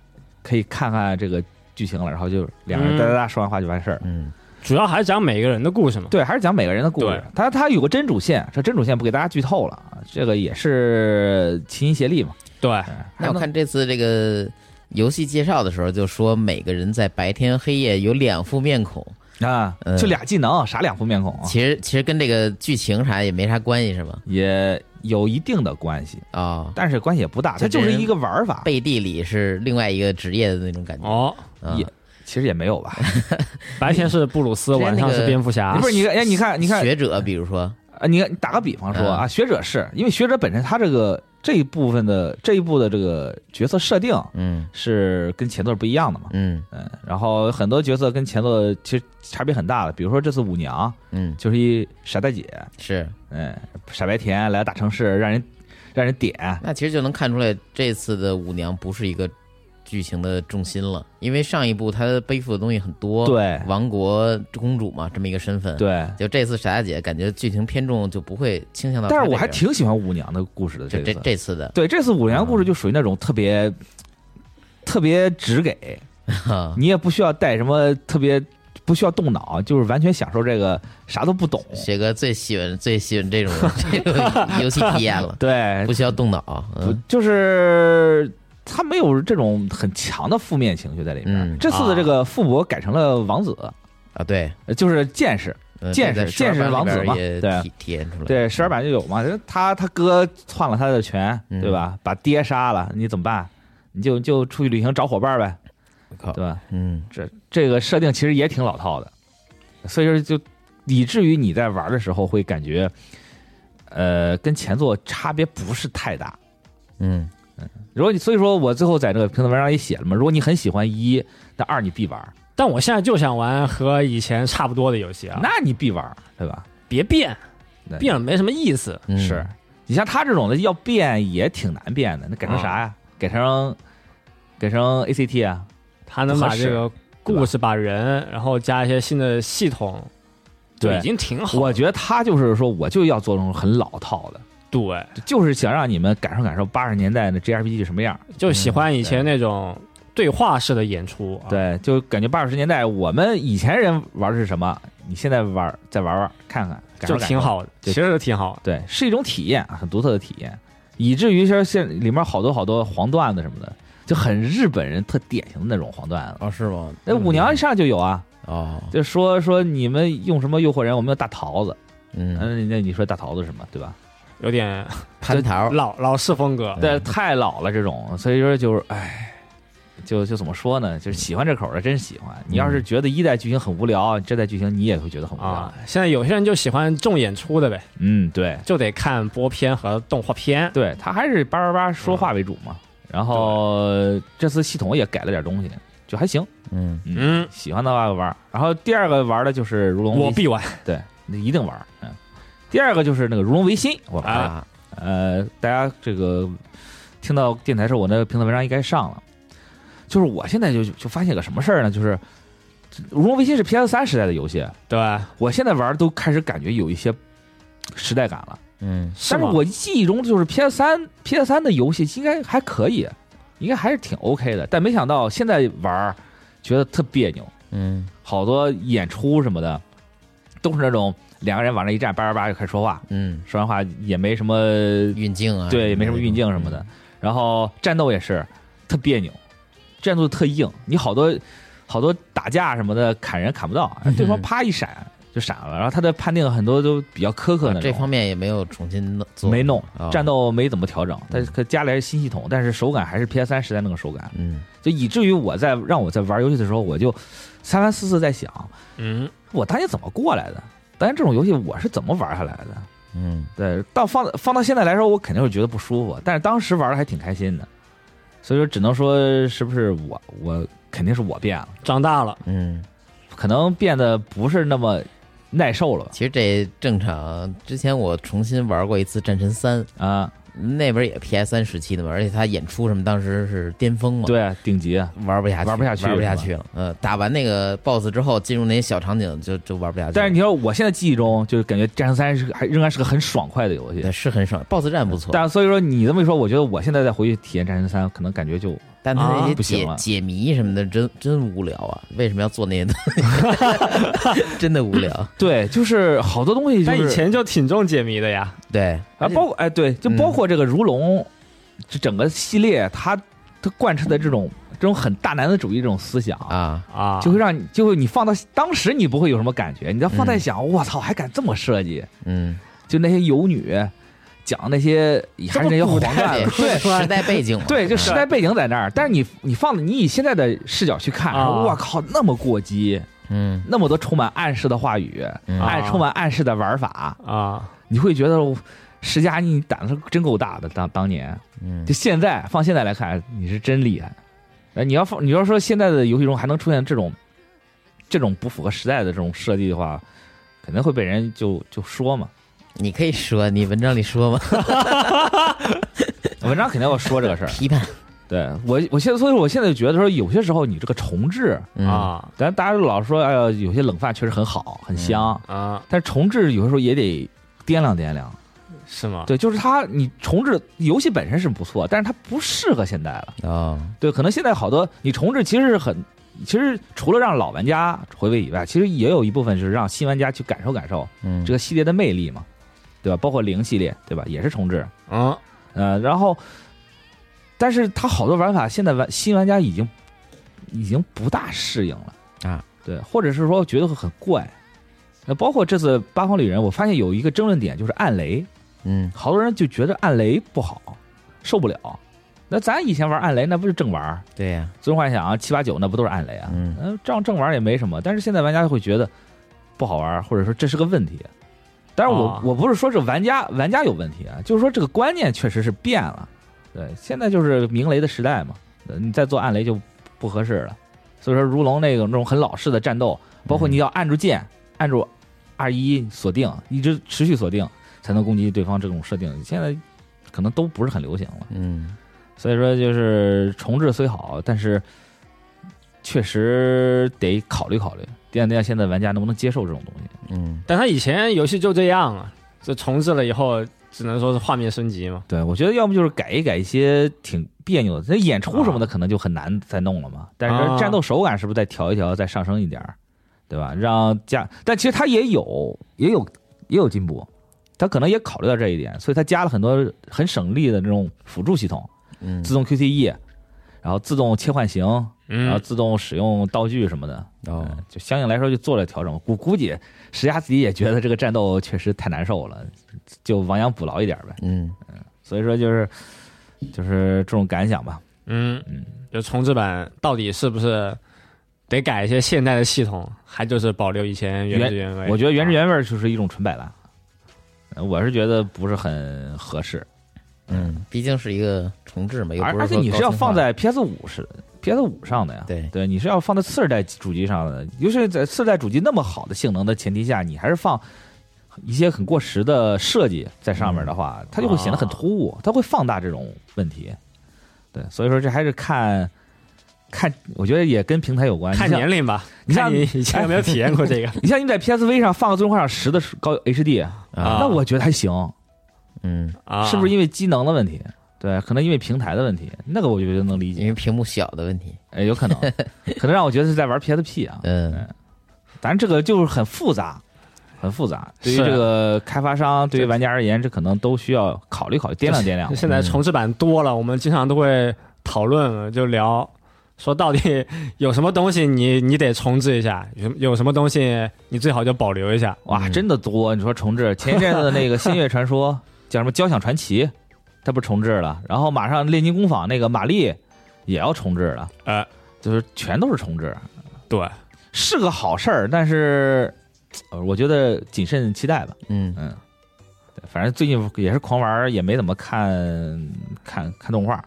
可以看看这个剧情了，然后就两个人嗯哒哒哒说完话就完事儿。嗯主要还是讲每个人的故事嘛。对，还是讲每个人的故事对。他他有个真主线，这真主线不给大家剧透了啊，这个也是齐心协力嘛。对，那我看这次这个游戏介绍的时候就说，每个人在白天黑夜有两副面孔，啊，嗯。就俩技能，啥两副面孔啊，其实其实跟这个剧情啥也没啥关系是吧？也有一定的关系，啊，但是关系也不大，它就是一个玩法，背地里是另外一个职业的那种感觉。哦，嗯。也其实也没有吧。白天是布鲁斯，晚上是蝙蝠侠。不是你，哎，你看，你看，学者，比如说，啊，你看，打个比方说嗯。啊，学者是因为学者本身他这个这一部分的这一部的这个角色设定嗯。是跟前作不一样的嘛，嗯。嗯，然后很多角色跟前作其实差别很大的，比如说这次舞娘嗯，就是一傻大姐，是，嗯，傻白甜来大城市让人让人点，那其实就能看出来，这次的舞娘不是一个剧情的重心了，因为上一部她背负的东西很多，，对。王国公主嘛，这么一个身份，，对，就这次傻大姐感觉剧情偏重，就不会倾向到但是我还挺喜欢舞娘的故事的，这这这次的，对这次舞娘故事就属于那种特别特别直给，你也不需要带什么特别。不需要动脑，就是完全享受这个啥都不懂。雪哥最喜欢最喜欢这种这种游戏体验了，对。不，需要动脑，嗯。就是他没有这种很强的负面情绪在里面。嗯这次的这个傅伯改成了王子，啊，对，呃就是剑士，嗯剑士这在剑士12王子嘛里边也对体体验出来，对，十二版就有嘛。他他哥篡了他的权，嗯对吧？把爹杀了，你怎么办？你就就出去旅行找伙伴呗，我靠对，吧？嗯这这个设定其实也挺老套的，所以说就以至于你在玩的时候会感觉，呃，跟前作差别不是太大。嗯如果你所以说我最后在这个评论文章里写了嘛，如果你很喜欢一，那二你必玩，但我现在就想玩和以前差不多的游戏啊，那你必玩，对吧？别变，变了没什么意思。嗯是你像他这种的要变也挺难变的，那改成啥呀？改成改成 ACT 啊？他能把这个故事、把人，然后加一些新的系统，就对已经挺好。我觉得他就是说我就要做那种很老套的，对，就是想让你们感受感受八十年代的 JRPG 是什么样。就喜欢以前那种对话式的演出。啊，对，就感觉八十年代我们以前人玩的是什么，你现在玩再玩玩看看，感受就感受。挺好的，其实挺好。对，是一种体验，很独特的体验，以至于说现里面好多好多黄段子什么的，就很日本人特典型的那种黄段子。哦是吗？那舞娘一上就有啊，哦就说说你们用什么诱惑人，我们用大桃子。嗯，嗯，那你说大桃子什么，对吧？有点 蟠桃老老式风格。嗯对，太老了这种，所以说就是，唉，就就怎么说呢？就是喜欢这口的真喜欢。你要是觉得一代剧情很无聊，这代剧情你也会觉得很无聊。啊，现在有些人就喜欢重演出的呗，嗯，对，就得看播片和动画片。对他还是叭叭叭说话为主嘛。然后这次系统也改了点东西，就还行。嗯嗯，喜欢的话玩。然后第二个玩的就是如龙，我必玩。对，那一定玩。嗯，第二个就是那个如龙维新，我。啊呃，大家这个听到电台时候，我那个评测文章应该上了。就是我现在就就发现个什么事儿呢？就是《如龙维新》是 PS 三时代的游戏，对，我现在玩都开始感觉有一些时代感了。嗯吗但是我记忆中就是 PS 三 PS 三的游戏应该还可以，应该还是挺 OK 的。但没想到现在玩觉得特别扭，嗯好多演出什么的都是那种两个人往那一站，叭叭叭就开始说话，嗯，说完话也没什么运镜啊，对，也没什么运镜什么的。然后战斗也是特别扭，战斗特硬，你好多好多打架什么的砍人砍不到，对方啪一闪就闪了。然后他的判定很多都比较苛刻那种，啊这方面也没有重新弄做，没弄哦，战斗没怎么调整，但是可加了新系统，但是手感还是 PS 三时代那个手感，嗯。就以至于我在让我在玩游戏的时候，我就三番四次在想，嗯，我当年怎么过来的？当年这种游戏我是怎么玩下来的？嗯对，到放放到现在来说，我肯定会觉得不舒服，但是当时玩的还挺开心的，所以说只能说是不是我我肯定是我变了，长大了，嗯，可能变得不是那么耐受了吧其实这正常。之前我重新玩过一次《战神三》，啊，那边也 PS 三时期的嘛，而且他演出什么当时是巅峰嘛，，对，顶级，玩不下去，玩不下去玩不下去了。呃，打完那个 BOSS 之后，进入那些小场景就就玩不下去。但是你说我现在记忆中，就是感觉《战神三》是还仍然是个很爽快的游戏。对，是很爽，BOSS 战不错，但所以说你这么一说，我觉得我现在再回去体验《战神三》，可能感觉就但他那啊些解解谜什么的，真真无聊啊！为什么要做那些东西？真的无聊。对，就是好多东西就是但以前就挺重解谜的呀。对，啊，包括哎对，就包括这个如龙，这整个系列它它贯彻的这种这种很大男子主义这种思想，啊，啊，就会让你就会你放到当时你不会有什么感觉，你要放在嗯想，我操，还敢这么设计？嗯，就那些游女讲那些还是那些黄段对子，对时代背景嘛，对，就时嗯代背景在那儿，但是你你放你以现在的视角去看，我靠，那么过激，嗯那么多充满暗示的话语，嗯暗啊充满暗示的玩法，啊，你会觉得石佳你胆子真够大的，当当年。嗯就现在放现在来看，你是真厉害。哎，你要放你要说现在的游戏中还能出现这种这种不符合时代的这种设计的话，肯定会被人就就说嘛。你可以说，你文章里说嘛，文章肯定要说这个事儿。批判对我，我现在所以说我现在就觉得说，有些时候你这个重置，嗯啊咱大家老说，哎呀，有些冷饭确实很好，很香，啊，但是重置有些时候也得掂量掂量。是吗？对，就是它，你重置游戏本身是不错，但是它不适合现在了。啊，对，可能现在好多你重置其实是很，其实除了让老玩家回味以外，其实也有一部分是让新玩家去感受感受嗯，这个系列的魅力嘛，对吧？包括零系列，对吧？也是重置，嗯呃，然后，但是它好多玩法现在玩新玩家已经已经不大适应了啊，对，或者是说觉得会很怪。那包括这次八方旅人，我发现有一个争论点就是暗雷，嗯好多人就觉得暗雷不好，受不了。那咱以前玩暗雷，那不是正玩，对呀，最终幻想啊、七八九那不都是暗雷啊？嗯嗯，这样正玩也没什么，但是现在玩家会觉得不好玩，或者说这是个问题。但是我、啊我不是说这玩家玩家有问题啊，就是说这个观念确实是变了。对，现在就是明雷的时代嘛，呃你再做暗雷就不合适了。所以说如龙那种那种很老式的战斗，包括你要按住键，按住二一锁定，一直持续锁定才能攻击对方，这种设定现在可能都不是很流行了。嗯所以说，就是重置虽好，但是确实得考虑考虑，掂量掂量现在玩家能不能接受这种东西。嗯但他以前游戏就这样啊，这重置了以后，只能说是画面升级嘛。对，我觉得要么就是改一改一些挺别扭的，那演出什么的可能就很难再弄了嘛。但啊是战斗手感是不是再调一调，再上升一点儿，对吧？让加，但其实他也有也有也有进步，他可能也考虑到这一点，所以他加了很多很省力的这种辅助系统，嗯自动 QTE，然后自动切换型，然后嗯，自动使用道具什么的。哦嗯，就相应来说就做了调整。估估计石家自己也觉得这个战斗确实太难受了，就亡羊补牢一点呗。嗯所以说就是就是这种感想吧。嗯嗯，就重置版到底是不是得改一些现代的系统，还就是保留以前原汁原味？我觉得原汁原味就是一种纯摆烂，呃我是觉得不是很合适。嗯，毕竟是一个重置嘛，又不是而而且你是要放在 PS 五是 PS 五上的呀。对。对，你是要放在次世代主机上的，尤其是在次世代主机那么好的性能的前提下，你还是放一些很过时的设计在上面的话，它就会显得很突兀，它会放大这种问题。对，所以说这还是看看，我觉得也跟平台有关。看年龄吧，你像看你 以前有没有体验过这个。你像你在 PSV 上放个《最终幻想十》的高 HD，啊。那我觉得还行，嗯，啊？是不是因为机能的问题？对，可能因为平台的问题，那个我觉得能理解，因为屏幕小的问题，哎，有可能，可能让我觉得是在玩 PSP 啊。嗯咱，这个就是很复杂，很复杂。对于这个开发商，对于玩家而言，这可能都需要考虑考虑，掂量掂量。现在重置版多了，我们经常都会讨论，就聊说到底有什么东西你你得重置一下，有有什么东西你最好就保留一下。哇，嗯真的多！你说重置，前一阵子的那个《星月传说》叫什么《交响传奇》，它不是重置了，然后马上《炼金工坊》那个玛丽也要重置了，哎，就是全都是重置，对，是个好事儿，但是呃我觉得谨慎期待吧。嗯嗯，对反正最近也是狂玩，也没怎么看看看动画，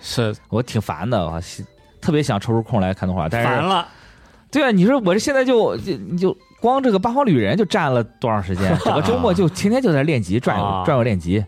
是我挺烦的，我特别想抽出空来看动画，但是烦了。对啊，你说我这现在就就就光这个八方旅人就占了多长时间？整个周末就天天就在练级，转悠啊转悠练级。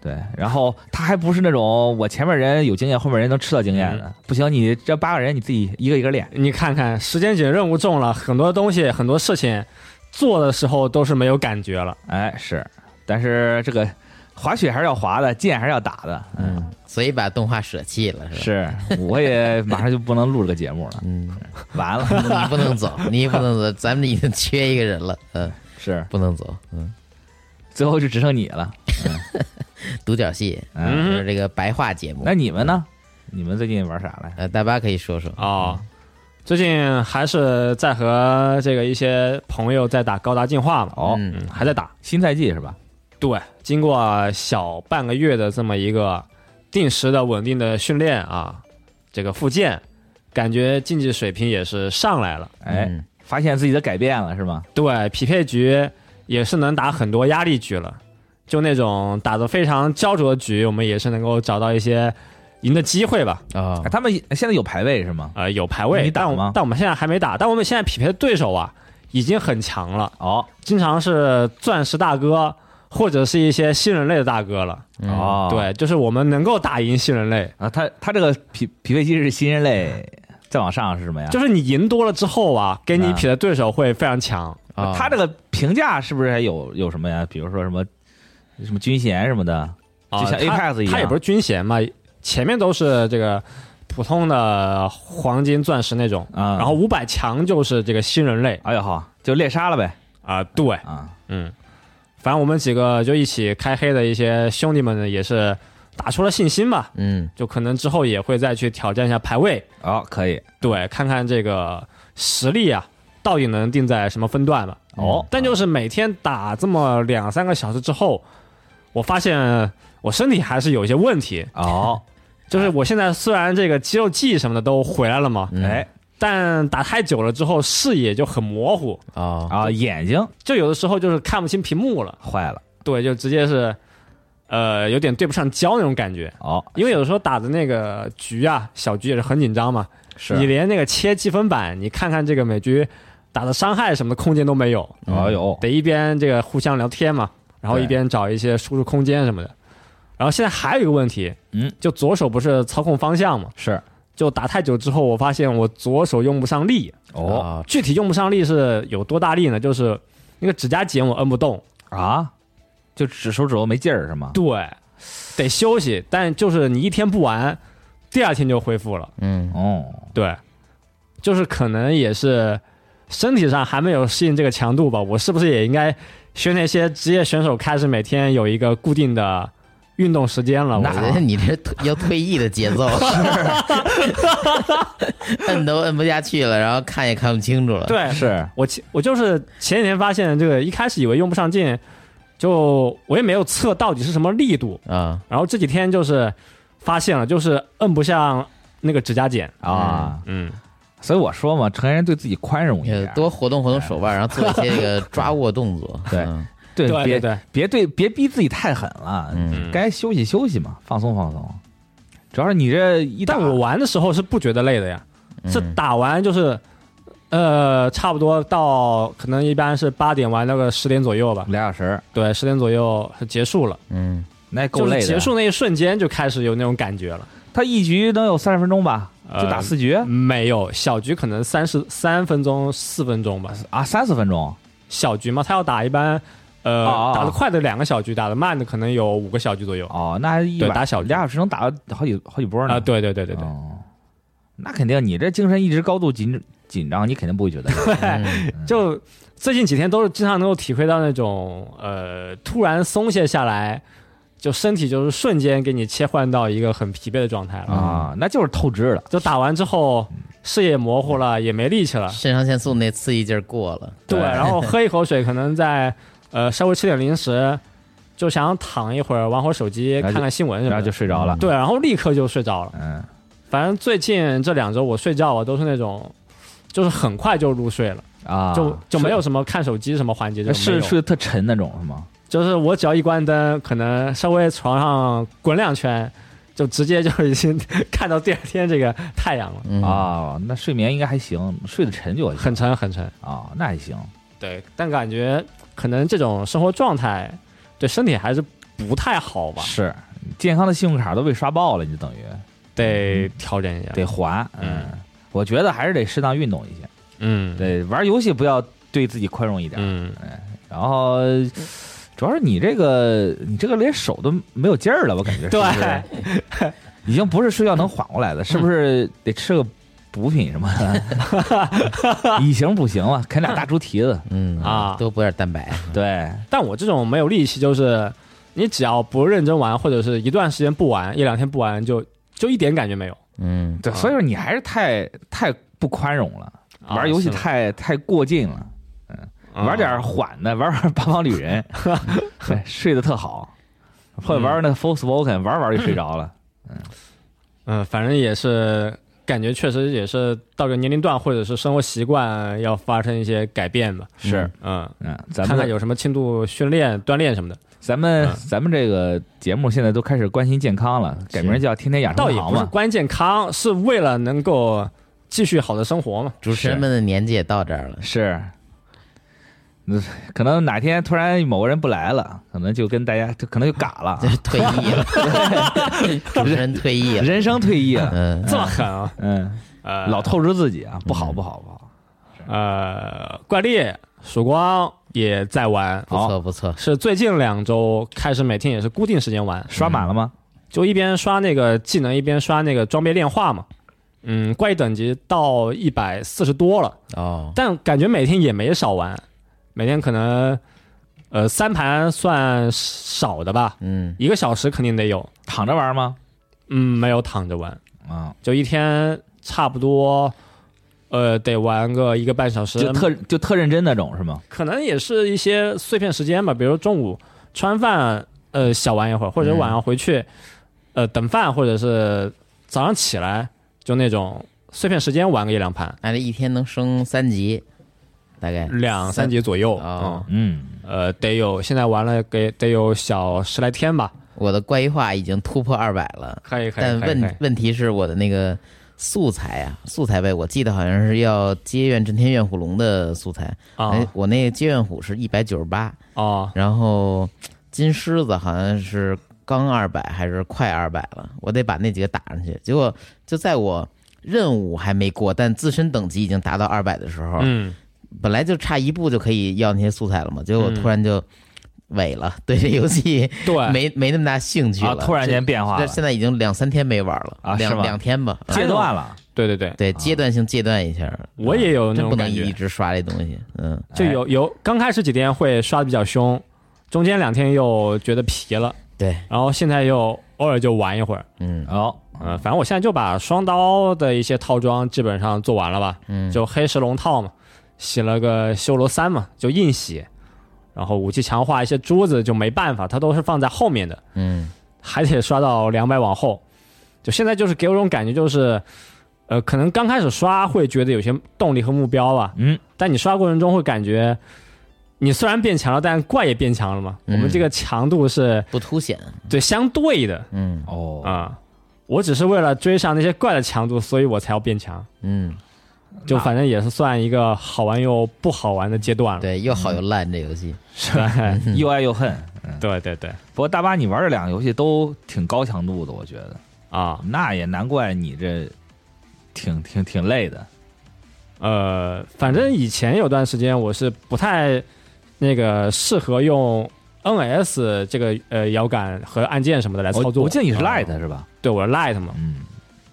对，然后他还不是那种我前面人有经验，后面人能吃到经验的。不行，你这八个人你自己一个一个练。你看看，时间紧，任务重了，很多东西、很多事情做的时候都是没有感觉了。哎，是，但是这个滑雪还是要滑的，剑还是要打的。嗯，所以把动画舍弃了是吧？是，我也马上就不能录这个节目了，嗯，完了。你不能走，你不能走，咱们已经缺一个人了，嗯，是，不能走，嗯，最后就只剩你了。独角戏嗯，就是这个白话节目那，你们呢？你们最近玩啥了？呃，大巴可以说说啊、最近还是在和这个一些朋友在打高达进化嘛，哦，还在打。新赛季是吧？对，经过小半个月的这么一个定时的稳定的训练啊，这个复健，感觉竞技水平也是上来了。哎，嗯发现自己的改变了是吗？对，匹配局也是能打很多压力局了，就那种打得非常焦灼的局，我们也是能够找到一些赢的机会吧。哦哎，他们现在有排位是吗？呃，有排位，但我但我们现在还没打，但我们现在匹配的对手啊，已经很强了，哦经常是钻石大哥或者是一些新人类的大哥了。嗯哦，对，就是我们能够打赢新人类，啊，他他这个匹匹配机是新人类，再往上是什么呀？就是你赢多了之后啊，给你啊匹的对手会非常强。啊他这个评价是不是还有有什么呀？比如说什么什么军衔什么的？啊就像 Apex 一样他也不是军衔嘛，前面都是这个普通的黄金、钻石那种，啊，然后五百强就是这个新人类哎呦好，就猎杀了呗啊、对，啊！嗯，反正我们几个就一起开黑的一些兄弟们呢，也是打出了信心吧，嗯。就可能之后也会再去挑战一下排位，哦，可以。对，看看这个实力啊，到底能定在什么分段吧。哦，但就是每天打这么两三个小时之后，我发现我身体还是有一些问题。哦，就是我现在虽然这个肌肉记忆什么的都回来了嘛，嗯。哎但打太久了之后视野就很模糊，哦啊，眼睛。就有的时候就是看不清屏幕了。坏了。对，就直接是，呃，有点对不上焦那种感觉。哦，因为有的时候打的那个局啊，小局也是很紧张嘛，是。你连那个切积分板，你看看这个每局打的伤害什么的空间都没有，嗯哎呦。得一边这个互相聊天嘛，然后一边找一些输入空间什么的。然后现在还有一个问题，嗯，就左手不是操控方向嘛，是就打太久之后，我发现我左手用不上力。哦哦具体用不上力是有多大力呢？就是那个指甲剪我摁不动，啊，就指手指头没劲儿是吗？对，得休息。但就是你一天不玩，第二天就恢复了。嗯哦，对，就是可能也是身体上还没有适应这个强度吧。我是不是也应该学那些职业选手，开始每天有一个固定的运动时间了？我我觉得你这要退役的节奏，摁都摁不下去了，然后看也看不清楚了。，对，是我前我就是前几天发现这个，一开始以为用不上劲，就我也没有测到底是什么力度，啊，然后这几天就是发现了，就是摁不上那个指甲剪。啊，嗯，所以我说嘛，成年人对自己宽容一点，多活动活动手腕，然后做一些这个抓握动作。对嗯对别对别对别逼自己太狠了，嗯该休息休息嘛，放松放松。主要是你这一打，但我玩的时候是不觉得累的呀，是嗯打完就是，呃，差不多到可能一般是八点玩那个十点左右吧，俩小时，对，十点左右结束了，嗯那也够累的。就结束那一瞬间就开始有那种感觉了。他一局能有三十分钟吧？呃就打四局没有小局可能三十三分钟四分钟吧，啊，三四分钟小局嘛，他要打一般，呃，打的快的两个小局，打的慢的可能有五个小局左右。哦，那一打小局俩小时能打好几好几波呢啊，对对对对对，哦，那肯定，你这精神一直高度紧紧张，你肯定不会觉得 就最近几天都是经常能够体会到那种呃突然松懈下来，就身体就是瞬间给你切换到一个很疲惫的状态了。啊，那就是透支了。就打完之后视野模糊了，也没力气了。肾上腺素那刺激劲儿过了。对，然后喝一口水，可能再呃稍微吃点零食，就想躺一会儿，玩会儿手机，看看新闻什么的。然后就睡着了。对，然后立刻就睡着了。嗯，反正最近这两周我睡觉啊，都是那种，就是很快就入睡了，啊，就就没有什么看手机什么环节，就是睡得特沉那种是吗？就是我只要一关灯，可能稍微床上滚两圈，就直接就已经 看到第二天这个太阳了，嗯啊，那睡眠应该还行，睡得沉就行很沉很沉。啊，那还行。对，但感觉可能这种生活状态对身体还是不太好吧，是健康的信用卡都被刷爆了，你就等于得调整一下。得还。嗯嗯，我觉得还是得适当运动一些。嗯，，对，玩游戏不要对自己宽容一点。嗯，然后主要是你这个，你这个连手都没有劲儿了，我感觉是对不是？已经不是睡觉能缓过来的，是不是得吃个补品什么的？以形补形了，啃俩大猪蹄子。嗯啊多补点蛋白。对，但我这种没有力气，就是你只要不认真玩，或者是一段时间不玩，一两天不玩，就就一点感觉没有。嗯，对，所以说你还是太太不宽容了，啊玩游戏太太过劲了，嗯玩点缓的，玩玩八方旅人，对，睡得特好，或者玩玩那 Full Spoken，玩玩就睡着了。嗯，反正也是感觉确实也是到个年龄段或者是生活习惯要发生一些改变吧。是，嗯，嗯，咱们看看有什么轻度训练、锻炼什么的，咱们嗯咱们这个节目现在都开始关心健康了，改名叫天天养倒生堂嘛。也不是关健康，是为了能够继续好的生活嘛。主持人们的年纪也到这儿了，是，嗯，可能哪天突然某个人不来了，可能就跟大家就可能就嘎了就，是 退役了，主持人退役了，人生退役了。嗯，这么狠啊！嗯，呃，老透支自己啊，不好不好不好。呃，怪力、曙光也在玩，不错不错，是最近两周开始每天也是固定时间玩，刷满了吗？就一边刷那个技能，一边刷那个装备炼化嘛。嗯，怪异等级到一百四十多了，哦，但感觉每天也没少玩，每天可能呃三盘算少的吧，嗯，一个小时肯定得有。躺着玩吗？嗯，没有躺着玩，啊，就一天差不多，呃，得玩个一个半小时，就特就特认真那种是吗？可能也是一些碎片时间吧，比如中午吃完饭，呃，小玩一会儿，或者晚上回去，呃，等饭，或者是早上起来，就那种碎片时间玩个一两盘，那这一天能升三级，大概两三级左右，哦。嗯，嗯，呃，得有现在玩了给得有小十来天吧，我的怪异化已经突破二百了，可以可以，但问问题是我的那个素材啊，素材呗，我记得好像是要接怨震天怨虎龙的素材，哎啊，我那个接怨虎是一百九十八，哦，然后金狮子好像是刚二百还是快二百了，我得把那几个打上去。结果就在我任务还没过，但自身等级已经达到二百的时候，嗯，本来就差一步就可以要那些素材了嘛，结果突然就萎了，对这游戏 对，没没那么大兴趣了。啊，突然间变化了，现在已经两三天没玩了啊是吗？两天吧，阶段了。对对对，对阶段性戒断一下。我也有那真不能种感觉。一，直刷这东西，嗯，就有有刚开始几天会刷的比较凶，中间两天又觉得疲了，对，然后现在又偶尔就玩一会儿。嗯。哦，嗯，反正我现在就把双刀的一些套装基本上做完了吧，嗯，就黑石龙套嘛，洗了个修罗三嘛，就硬洗，然后武器强化一些珠子就没办法，它都是放在后面的，嗯。还得刷到两百往后。就现在就是给我一种感觉，就是，呃，可能刚开始刷会觉得有些动力和目标吧，嗯，但你刷过程中会感觉，你虽然变强了，但怪也变强了嘛。嗯。我们这个强度是不凸显，对相对的。嗯。哦，啊、我只是为了追上那些怪的强度，所以我才要变强。嗯，就反正也是算一个好玩又不好玩的阶段了。对，又好又烂这游戏，是吧 又爱又恨。对对对不过大巴，你玩这两个游戏都挺高强度的，我觉得，啊，那也难怪你这挺挺挺累的。呃，反正以前有段时间我是不太那个适合用 NS 这个呃摇杆和按键什么的来操作。我我记得你是啊 Light 是吧？对，我是 Light 嘛。嗯，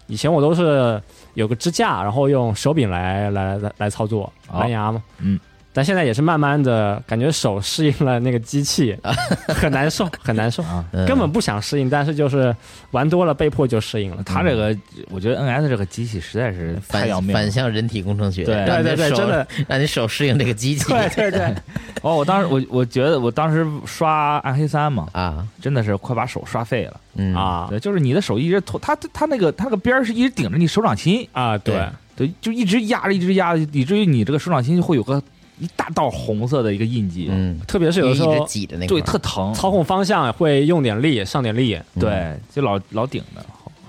以前我都是有个支架，然后用手柄来来来来操作蓝牙嘛。嗯。但现在也是慢慢的感觉手适应了那个机器，很难受，很难受，啊，嗯根本不想适应，但是就是玩多了，被迫就适应了。他这个我觉得 NS 这个机器实在是太要命反。向人体工程学，对对对对，真的，让你手适应这个机器，对对对，哦，我当时我我觉得我当时刷暗黑三嘛，啊，真的是快把手刷废了。嗯，啊对，就是你的手一直头，它它那个它那个边儿是一直顶着你手掌心，啊，对对对，就一直压着，一直压着，以至于你这个手掌心会有个一大道红色的一个印记，嗯，特别是有的时候对，特疼。操控方向会用点力，上点力。嗯对，就老老顶的。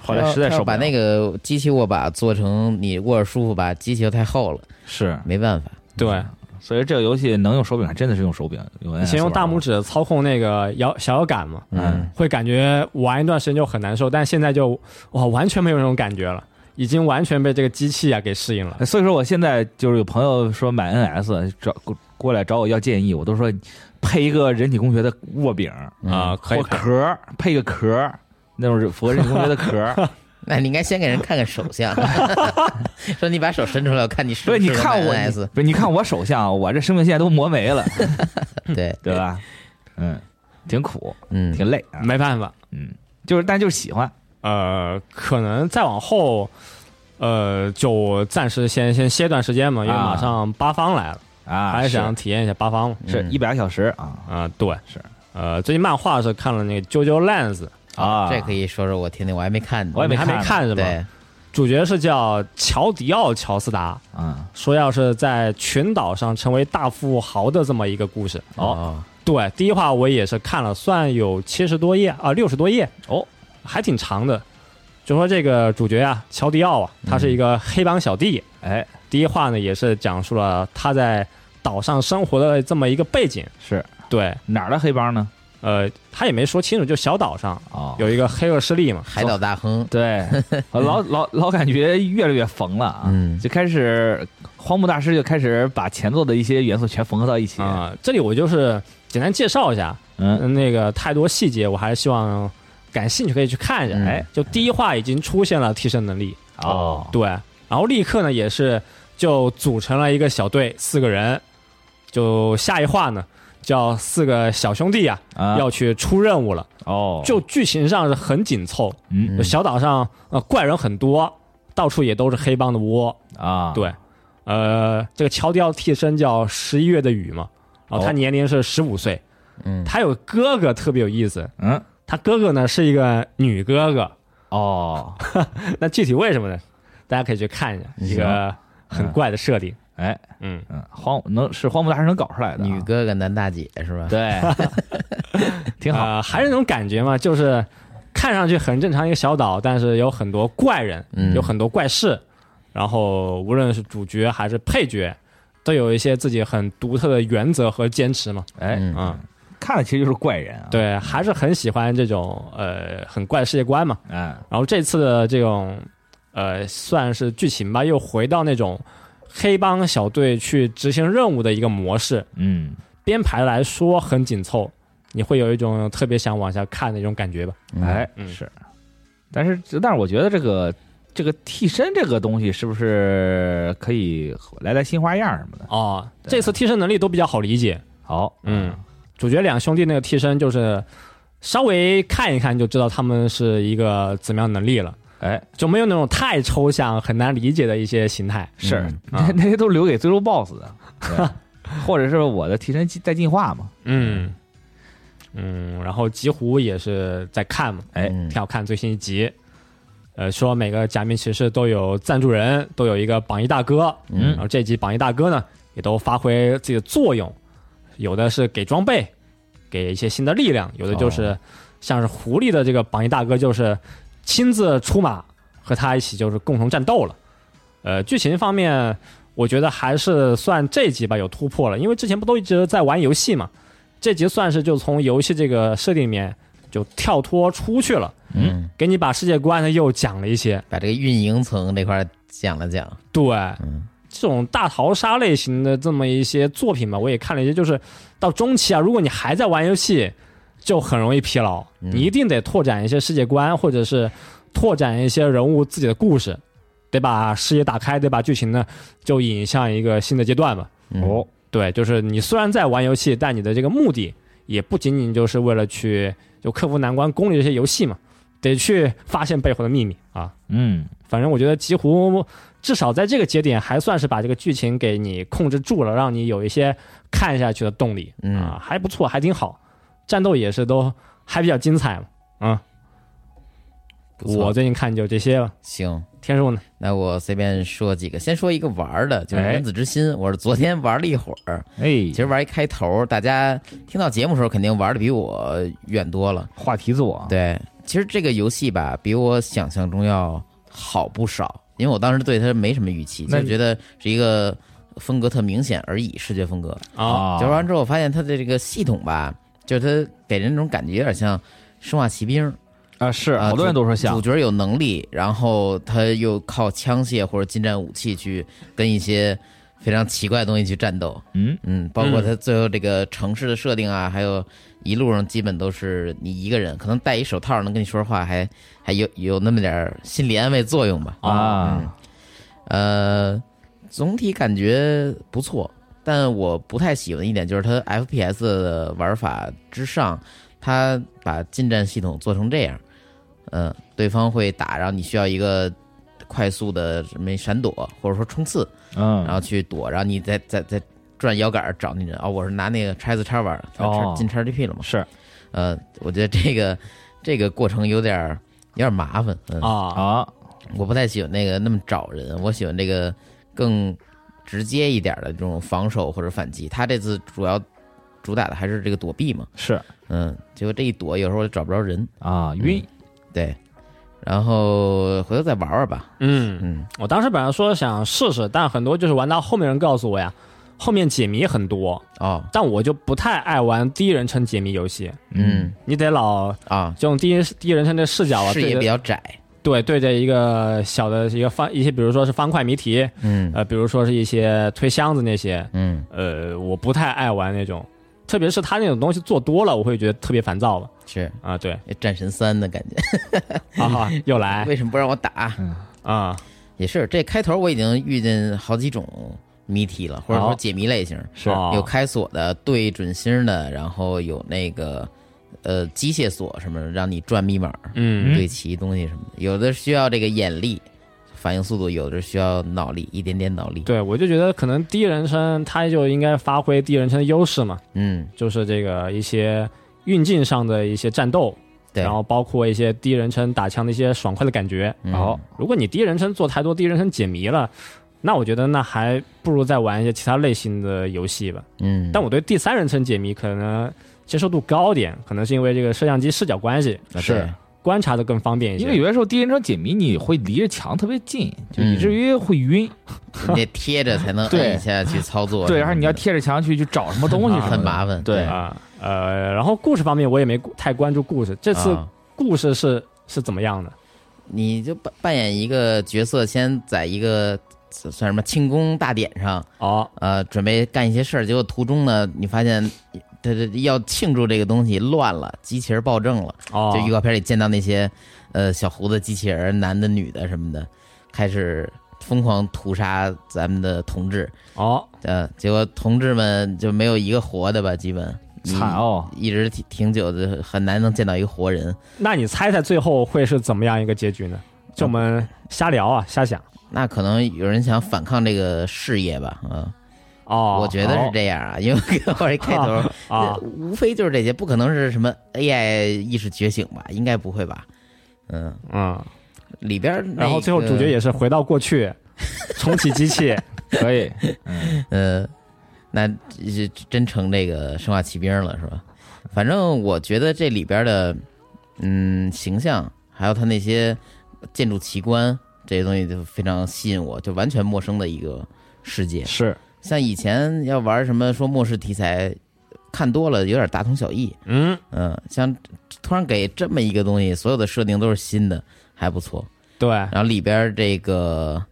后后来实在受不了，把那个机器握把做成你握着舒服吧，机器又太厚了，是，没办法。对，所以这个游戏能用手柄，还真的是用手柄。用以前用大拇，指操控那个摇小摇杆嘛，嗯，会感觉玩一段时间就很难受，但现在就哇完全没有那种感觉了，已经完全被这个机器啊给适应了。所以说我现在就是有朋友说买 NS 找过过来找我要建议，我都说配一个人体工学的握柄嗯啊，可以或壳儿，配个壳儿，那种符合人体工学的壳儿。那你应该先给人看看手相，说你把手伸出来，我看你是对，不是你看我不是你看我手相，我这生命线都磨没了，对，对。吧？嗯，挺苦，嗯，挺累啊。没办法，嗯，就是但就是喜欢，呃，可能再往后，呃，就暂时先先歇段时间嘛，因为啊马上八方来了，啊，还是想体验一下八方嘛。嗯是一百个小时啊啊、对，是。呃，最近漫画是看了那个《JoJo Lens》，啊，这可以说说我听听，我还没看呢。我还没我也没看看是吧？对，主角是叫乔迪奥·乔斯达，嗯说要是在群岛上成为大富豪的这么一个故事。哦，对，第一话我也是看了，算有七十多页啊，六十多页哦，还挺长的。就说这个主角啊，乔迪奥啊，他是一个黑帮小弟。哎。第一话呢，也是讲述了他在岛上生活的这么一个背景。是。对，哪儿的黑帮呢？呃，他也没说清楚，就小岛上。哦，有一个黑恶势力嘛。海岛大亨，对，老老老感觉越来越缝了啊，嗯。就开始荒木大师就开始把前作的一些元素全缝合到一起，啊、这里我就是简单介绍一下，嗯嗯，那个太多细节，我还是希望感兴趣可以去看一下。嗯。哎，就第一话已经出现了替身能力，哦，对，然后立刻呢也是就组成了一个小队，四个人。就下一话呢，叫四个小兄弟啊，啊。要去出任务了。哦，就剧情上是很紧凑，嗯。就小岛上呃怪人很多，到处也都是黑帮的窝。啊，对，呃，这个乔迪奥替身叫十一月的雨嘛，然后他哦年龄是十五岁，嗯，他有哥哥特别有意思，嗯他哥哥呢是一个女哥哥，哦，那具体为什么呢？大家可以去看一下，一个很怪的设定。哎。嗯，嗯，荒能是荒木大师能搞出来的啊，女哥哥男大姐是吧？对，挺好，呃，还是那种感觉嘛，就是看上去很正常一个小岛，但是有很多怪人，嗯。有很多怪事，然后无论是主角还是配角，都有一些自己很独特的原则和坚持嘛。哎，嗯。嗯，看的其实就是怪人啊，，对，还是很喜欢这种呃很怪的世界观嘛。嗯然后这次的这种呃算是剧情吧，又回到那种黑帮小队去执行任务的一个模式，嗯，编排来说很紧凑，你会有一种特别想往下看的一种感觉吧。嗯哎嗯是，但是但是我觉得这个这个替身这个东西是不是可以来点新花样什么的？哦，这次替身能力都比较好理解。好，嗯，主角两兄弟那个替身就是稍微看一看就知道他们是一个怎么样能力了，哎，就没有那种太抽象、很难理解的一些形态。是。那那些都留给最终 BOSS 的，或者是我的替身在进化嘛？嗯。嗯，然后极狐也是在看嘛，哎。嗯。挺好看最新一集。呃，说每个假面骑士都有赞助人，都有一个榜一大哥。嗯。然后这集榜一大哥呢，也都发挥自己的作用，有的是给装备，给一些新的力量，有的就是、哦。像是狐狸的这个榜一大哥，就是亲自出马和他一起就是共同战斗了。呃，剧情方面，我觉得还是算这集吧有突破了，因为之前不都一直在玩游戏嘛，这集算是就从游戏这个设定里面就跳脱出去了，嗯，给你把世界观呢又讲了一些。把这个运营层这块讲了讲，对，嗯这种大逃杀类型的这么一些作品吧，我也看了一些，就是到中期啊，如果你还在玩游戏，就很容易疲劳。嗯。你一定得拓展一些世界观，或者是拓展一些人物自己的故事，得把视野打开，得把剧情呢就引向一个新的阶段吧。嗯。哦，对，就是你虽然在玩游戏，但你的这个目的也不仅仅就是为了去就克服难关、攻略这些游戏嘛，得去发现背后的秘密啊。嗯，反正我觉得几乎至少在这个节点还算是把这个剧情给你控制住了，让你有一些看下去的动力嗯啊，还不错，还挺好，战斗也是都还比较精彩嘛。啊，不错我最近看就这些了。行。天数呢？那我随便说几个，先说一个玩的，就是《哎原子之心》，我是昨天玩了一会儿，哎其，实玩一开头，大家听到节目的时候肯定玩的比我远多了。话题自我，对，其实这个游戏吧，比我想象中要好不少，因为我当时对它没什么预期，就觉得是一个风格特明显而已，视觉风格。啊，就玩完之后，我发现它的这个系统吧，就是它给人那种感觉有点像《生化奇兵》啊，是啊好多人都说像主，角有能力，然后他又靠枪械或者近战武器去跟一些非常奇怪的东西去战斗。嗯，嗯，包括他最后这个城市的设定啊，还有一路上基本都是你一个人，可能戴一手套能跟你说话，还还有有那么点儿心理安慰作用吧。啊，呃，总体感觉不错，但我不太喜欢的一点就是它 FPS 的玩法之上，它把近战系统做成这样。嗯，对方会打，然后你需要一个快速的什么闪躲或者说冲刺，嗯，然后去躲，然后你再再再转摇杆找那人啊、我是拿那个叉子叉玩儿，它哦。进叉 GP 了嘛？是。呃，我觉得这个这个过程有点有点麻烦，嗯，啊，啊，我不太喜欢那个那么找人，我喜欢这个更直接一点的这种防守或者反击。他这次主要主打的还是这个躲避嘛，是。嗯，结果这一躲有时候我找不着人，啊，晕对，然后回头再玩玩吧，嗯，嗯，我当时本来说想试试，但很多就是玩到后面人告诉我呀，后面解谜很多，哦，但我就不太爱玩第一人称解谜游戏，嗯。你得老啊，这种第一第一人称的视角啊，视野比较窄，对对着一个小的一个方一些，比如说是方块谜题，嗯。呃，比如说是一些推箱子那些，嗯，呃，我不太爱玩那种，特别是他那种东西做多了，我会觉得特别烦躁了。是。啊。对，战神三的感觉，哈哈，又来。为什么不让我打？啊，也是，这开头我已经遇见好几种谜题了，或者说解谜类型，是哦有开锁的、对准星的，然后有那个呃机械锁什么，让你转密码、嗯对齐东西什么的。有的需要这个眼力、反应速度，有的需要脑力，一点点脑力。对，我就觉得可能第一人称它就应该发挥第一人称的优势嘛，嗯，就是这个一些运镜上的一些战斗，对。然后包括一些第一人称打枪的一些爽快的感觉。嗯好，如果你第一人称做太多第一人称解谜了，那我觉得那还不如再玩一些其他类型的游戏吧。嗯，但我对第三人称解谜可能接受度高点，可能是因为这个摄像机视角关系，啊是观察的更方便一些。因为有些时候第一人称解谜你会离着墙特别近，就以至于会晕。对你得贴着才能对 摁一下去操作。对，然后你要贴着墙去去找什么东西 很麻烦。对啊呃，然后故事方面我也没太关注故事，这次啊故事是、是怎么样的？你就扮扮演一个角色，先在一个算什么庆功大典上，哦，呃，准备干一些事儿，结果途中呢，你发现他这要庆祝这个东西乱了，机器人暴政了。哦，就预告片里见到那些呃小胡子机器人，男的、女的什么的，开始疯狂屠杀咱们的同志。哦，呃，结果同志们就没有一个活的吧，基本惨哦。一直挺挺久的，很难能见到一个活人。那你猜猜最后会是怎么样一个结局呢？就我们瞎聊啊，瞎想。那可能有人想反抗这个事业吧，嗯，哦，我觉得是这样啊，因为我一开头啊啊，无非就是这些，不可能是什么 AI 意识觉醒吧？应该不会吧？嗯，嗯，里边那个、然后最后主角也是回到过去，重启机器。可以，嗯，那这真成这个生化奇兵了是吧？反正我觉得这里边的嗯形象，还有他那些建筑奇观这些东西，就非常吸引我，就完全陌生的一个世界。是像以前要玩什么说末世题材，看多了有点大同小异。嗯，嗯，像突然给这么一个东西，所有的设定都是新的，还不错。对，然后里边这个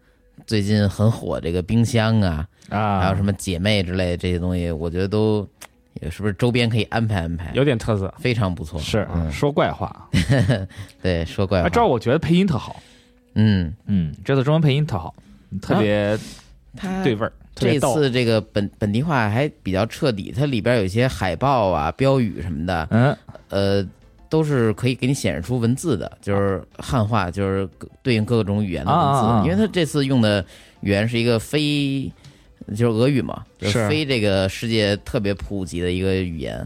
最近很火这个冰箱啊，啊，还有什么姐妹之类的这些东西，我觉得都 是不是周边可以安排安排，有点特色。非常不错。是嗯说怪话。对，说怪啊，话。这儿我觉得配音特好，嗯，嗯，这次中文配音特好，特别他对味儿。这次这个本本地化还比较彻底，它里边有一些海报啊、标语什么的，嗯，呃，都是可以给你显示出文字的，就是汉化，就是对应各种语言的文字。啊啊啊因为它这次用的语言是一个非，就是俄语嘛，就是非这个世界特别普及的一个语言。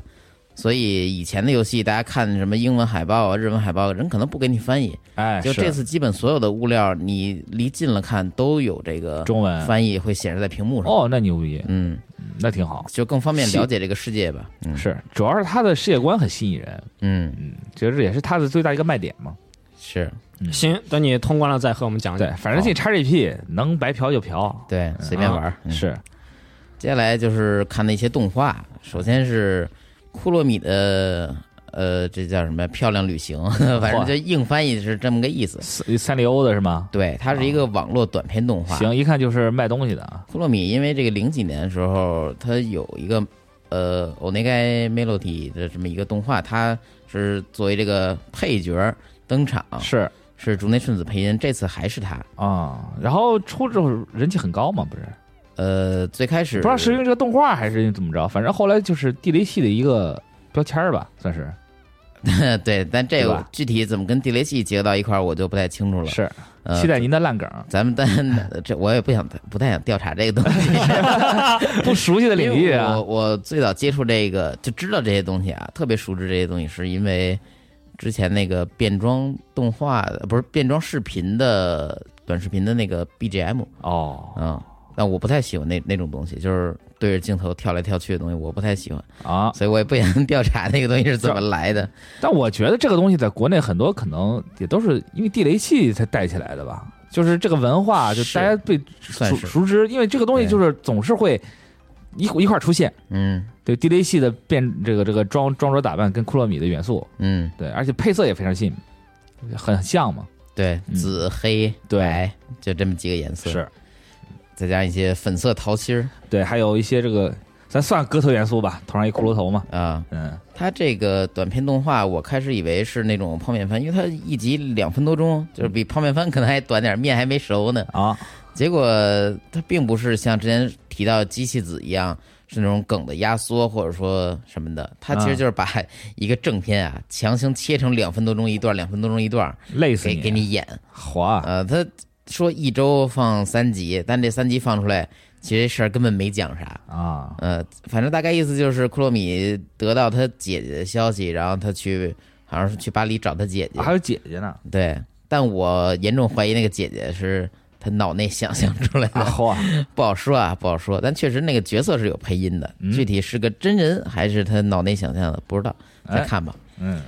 所以以前的游戏，大家看什么英文海报啊、日文海报，人可能不给你翻译。哎，就这次基本所有的物料，你离近了看都有这个中文。翻译会显示在屏幕上。哦，那牛逼，嗯，那挺好。就更方便了解这个世界吧。嗯，是，主要是他的世界观很吸引人，嗯，嗯，觉得这也是他的最大一个卖点嘛。是。行，等你通关了再和我们讲对。，反正进 XGP 能白嫖就嫖，对，随便玩是。接下来就是看那些动画，首先是库洛米的呃，这叫什么漂亮旅行，反正就硬翻译是这么个意思。三三丽鸥的是吗？对，它是一个网络短片动画。行，一看就是卖东西的啊。库洛米因为这个零几年的时候，它有一个呃欧内盖 Melody 的这么一个动画，它是作为这个配角登场，是是竹内顺子配音，这次还是他。啊，然后出之后人气很高嘛，不是？呃，最开始不知道是因为这个动画还是因为怎么着，反正后来就是地雷系的一个标签儿吧，算是。对，但这个具体怎么跟地雷系结合到一块儿，我就不太清楚了。是，呃期待您的烂梗，咱们但这我也不想不太想调查这个东西，不熟悉的领域啊。我，我最早接触这个就知道这些东西啊，特别熟知这些东西，是因为之前那个变装动画的不是变装视频的短视频的那个 BGM 哦。啊、但我不太喜欢那那种东西，就是对着镜头跳来跳去的东西，我不太喜欢，啊，所以我也不想 调查那个东西是怎么来的。但我觉得这个东西在国内很多可能也都是因为地雷系才带起来的吧，就是这个文化，就大家被熟熟知，因为这个东西就是总是会一一块儿出现。嗯对地雷系的变这个这个装装着打扮跟库洛米的元素，嗯，对，而且配色也非常近，很像嘛。对，嗯紫黑对白就这么几个颜色，是，再加一些粉色桃心儿对，还有一些这个咱算哥特元素吧，头上一骷髅头嘛，啊。嗯，它这个短片动画，我开始以为是那种泡面番，因为它一集两分多钟，就是比泡面番可能还短点，面还没熟呢。啊，结果它并不是像之前提到机器子一样，是那种梗的压缩或者说什么的，它其实就是把一个正片啊强行切成两分多钟一段，两分多钟一段，给累死你，给你演。滑，呃，他说一周放三集，但这三集放出来，其实事儿根本没讲啥。啊，呃，反正大概意思就是库洛米得到他姐姐的消息，然后他去好像是去巴黎找他姐姐。还有姐姐呢，对，但我严重怀疑那个姐姐是他脑内想象出来的，啊，不好说啊，不好说。但确实那个角色是有配音的，嗯具体是个真人还是他脑内想象的，不知道，再哎看吧。嗯，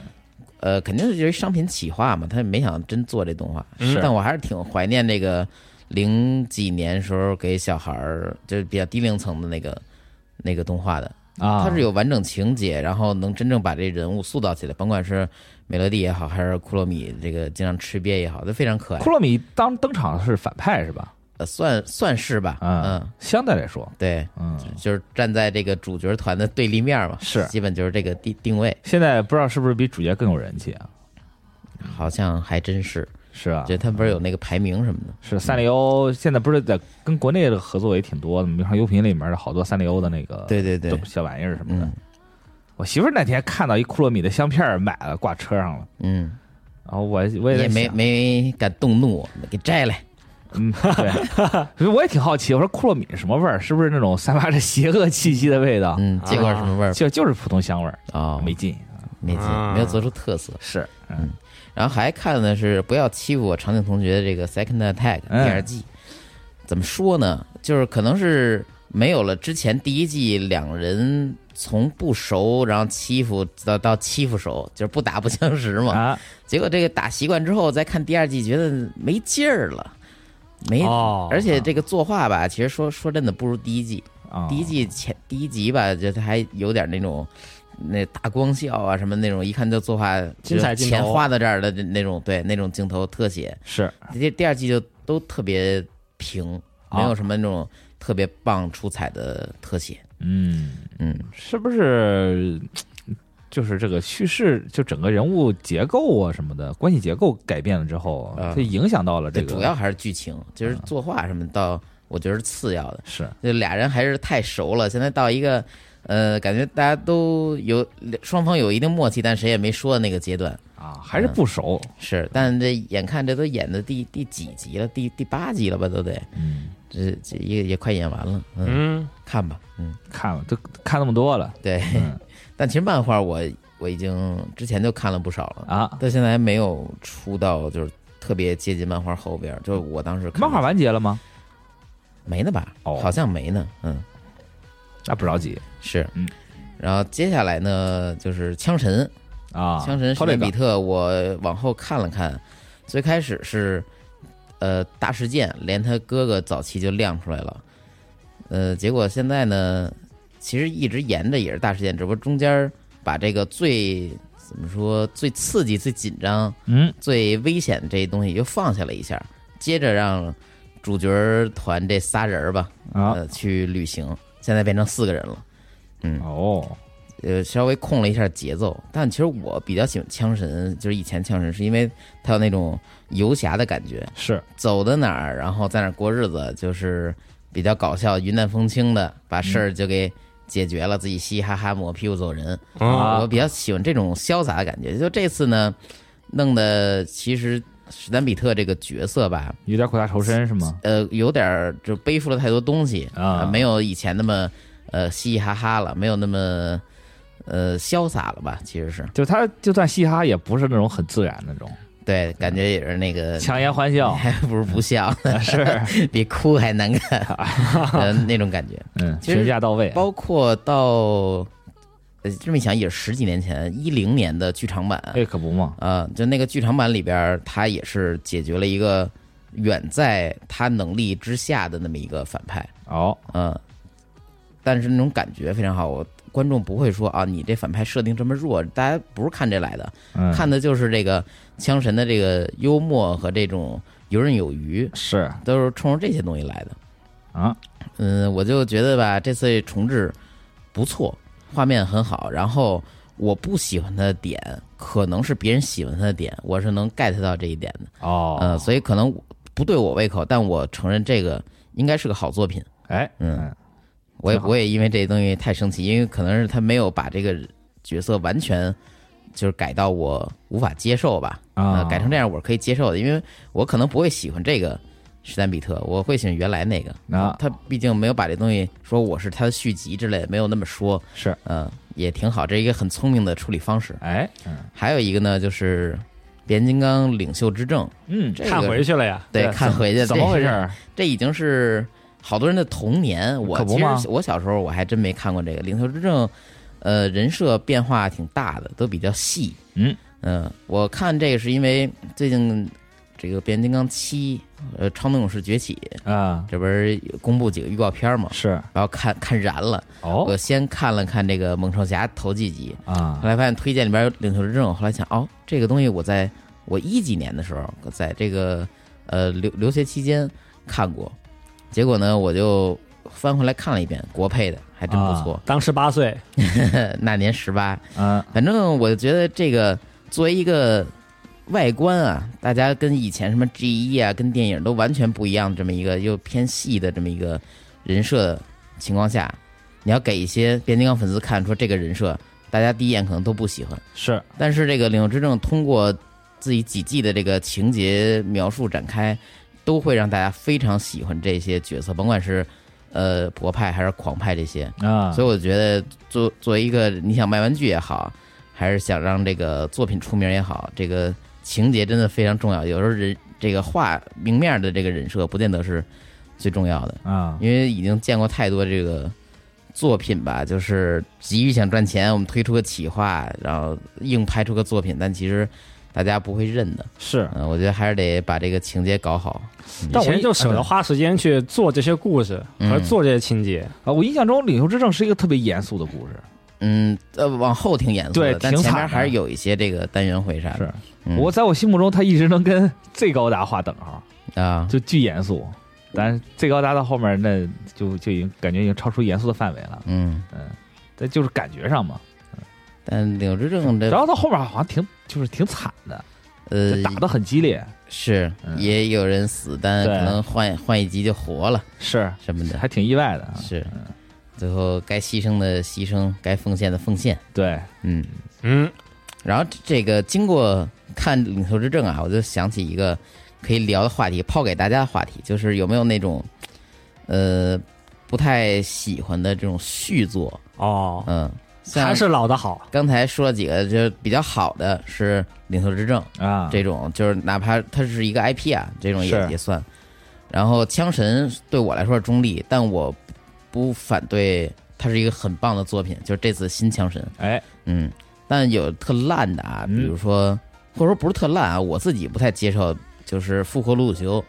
呃，肯定是就是商品企划嘛，他也没想真做这动画。是但我还是挺怀念那个零几年时候给小孩儿，就是比较低龄层的那个那个动画的。啊，它是有完整情节，然后能真正把这人物塑造起来，甭管是美乐蒂也好，还是库洛米这个经常吃瘪也好，都非常可爱库。洛米当登场是反派是吧？呃，算算是吧，啊嗯，相对来说，对，嗯，就是站在这个主角团的对立面嘛，是基本就是这个定定位，现在不知道是不是比主角更有人气啊？好像还真是，是啊觉，得他不是有那个排名什么的，是三丽鸥现在不是在跟国内的合作也挺多的吗？比方优品里面的好多三丽鸥的那个对对对，小玩意儿什么的嗯。我媳妇儿那天看到一库洛米的相片买了，挂车上了，嗯，然后我我也没没敢动怒，给摘来，嗯，对，所 以我也挺好奇，我说库洛米是什么味儿？是不是那种散发着邪恶气息的味道？嗯，这块什么味儿？就就是普通香味儿，哦，没劲。没劲，啊没有做出特色。是，嗯然后还看的是不要欺负我长颈同学的这个 Second Attack 第嗯二季，怎么说呢？就是可能是没有了之前第一季两人从不熟，然后欺负到到欺负熟，就是不打不相识嘛。啊，结果这个打习惯之后，再看第二季，觉得没劲儿了，没。哦，而且这个作画吧，其实说说真的不如第一季。啊第一季前第一集吧，就它还有点那种那大光效啊什么那种，一看就作画精彩镜头钱花到这儿的那种，对那种镜头特写。是第第二季就都特别平，啊没有什么那种特别棒出彩的特写。嗯，嗯，是不是就是这个叙事，就整个人物结构啊什么的关系结构改变了之后，啊它影响到了这这个，主要还是剧情，就是作画什么到我觉得是次要的。是就俩人还是太熟了，现在到一个呃，感觉大家都有双方有一定默契，但谁也没说的那个阶段。啊，还是不熟，是，但这眼看这都演的第第几集了？第第八集了吧？都得，嗯，这这也也快演完了。嗯，嗯，看吧。嗯，看了都看那么多了，对。嗯但其实漫画我我已经之前就看了不少了，啊，到现在还没有出到就是特别接近漫画后边儿。就我当时看漫画完结了吗？没呢吧？哦好像没呢。嗯，那不着急是。嗯。然后接下来呢，就是枪神。啊，枪神史超这个内比特，我往后看了看，最开始是呃大事件，连他哥哥早期就亮出来了，呃，结果现在呢，其实一直沿着也是大事件，只不过中间把这个最怎么说最刺激、最紧张、嗯。最危险的这些东西又放下了一下，接着让主角团这仨人儿吧，啊。呃，去旅行，现在变成四个人了。嗯，哦。呃，稍微控了一下节奏，但其实我比较喜欢枪神，就是以前枪神，是因为他有那种游侠的感觉，是。走到哪儿，然后在哪儿过日子，就是比较搞笑、云淡风轻的，把事儿就给解决了，自己嘻嘻哈哈抹屁股走人。啊我比较喜欢这种潇洒的感觉。就这次呢，弄的其实史丹比特这个角色吧，有点苦大仇深是吗？呃，有点就背负了太多东西啊呃没有以前那么呃嘻嘻哈哈了，没有那么呃潇洒了吧？其实是就他就算嘻哈，也不是那种很自然那种对，感觉也是那个强颜欢笑，还 不如不笑，是。比哭还难看，呃那种感觉。嗯，评价到位，包括到呃这么一想，也是十几年前，一零年的剧场版，哎，可不嘛，啊，就那个剧场版里边，他也是解决了一个远在他能力之下的那么一个反派，哦，嗯，但是那种感觉非常好，我观众不会说啊，你这反派设定这么弱，大家不是看这来的，嗯，看的就是这个枪神的这个幽默和这种游刃有余，是都是冲着这些东西来的。啊，嗯，我就觉得吧，这次重置不错，画面很好。然后我不喜欢他的点，可能是别人喜欢他的点，我是能 get 到这一点的。哦，呃，所以可能不对我胃口，但我承认这个应该是个好作品。哎，嗯，我也不会因为这东西太生气，因为可能是他没有把这个角色完全就是改到我无法接受吧。啊呃，改成这样我是可以接受的，因为我可能不会喜欢这个史丹比特，我会喜欢原来那个。啊他毕竟没有把这东西说我是他的续集之类的，没有那么说。是，嗯、也挺好，这是一个很聪明的处理方式。哎，嗯还有一个呢，就是变形金刚领袖之证，嗯，这个看回去了呀。对，看回去怎么回？事？这已经是好多人的童年。我其实我小时候我还真没看过这个领袖之证，呃，人设变化挺大的，都比较细。嗯嗯，我看这个是因为最近这个变形金刚七，呃，超能勇士崛起，啊，这不是公布几个预告片嘛，是然后看看燃了。哦我先看了看这个猛兽侠头几集，啊后来发现推荐里边有领袖之证，后来想哦，这个东西我在我一几年的时候，在这个呃留留学期间看过，结果呢我就翻回来看了一遍，国配的还真不错，当时八岁，那年十八，嗯。反正我觉得这个作为一个外观啊，大家跟以前什么 G 一啊，跟电影都完全不一样这么一个又偏细的这么一个人设情况下，你要给一些变形金刚粉丝看，说这个人设，大家第一眼可能都不喜欢。是。但是这个领袖之证通过自己几季的这个情节描述展开，都会让大家非常喜欢这些角色，甭管是呃博派还是狂派这些。啊，所以我觉得作作为一个你想卖玩具也好，还是想让这个作品出名也好，这个情节真的非常重要。有时候人这个画明面的这个人设不见得是最重要的，啊因为已经见过太多这个作品吧，就是急于想赚钱，我们推出个企划，然后硬拍出个作品，但其实大家不会认的。是，嗯，我觉得还是得把这个情节搞好。但我一以前就舍得花时间去做这些故事嗯和做这些情节。啊，我印象中《领袖之证》是一个特别严肃的故事。嗯，呃，往后挺严肃的，对但前面还是有一些这个单元回啥的。是嗯我在我心目中，他一直能跟最高达划等号，啊，就巨严肃。但是 Z 高达到后面，那就就已经感觉已经超出严肃的范围了。嗯，嗯，这就是感觉上嘛。但领袖之证这然后到后面好像挺就是挺惨的，呃打的很激烈。是嗯也有人死，但可能换换一集就活了是，什么的。还挺意外的啊。是，最后该牺牲的牺牲，该奉献的奉献。对，嗯，嗯，然后这个经过看《领头之证》啊，我就想起一个可以聊的话题，抛给大家的话题，就是有没有那种呃不太喜欢的这种续作？哦，嗯，像还是老的好。刚才说了几个，就是比较好的是《领袖之证》啊，这种，就是哪怕它是一个 IP 啊，这种也也算。然后枪神对我来说是中立，但我不反对它是一个很棒的作品，就是这次新枪神。哎，嗯，但有特烂的啊，嗯比如说，或者说不是特烂啊，我自己不太接受，就是复活鲁鲁修。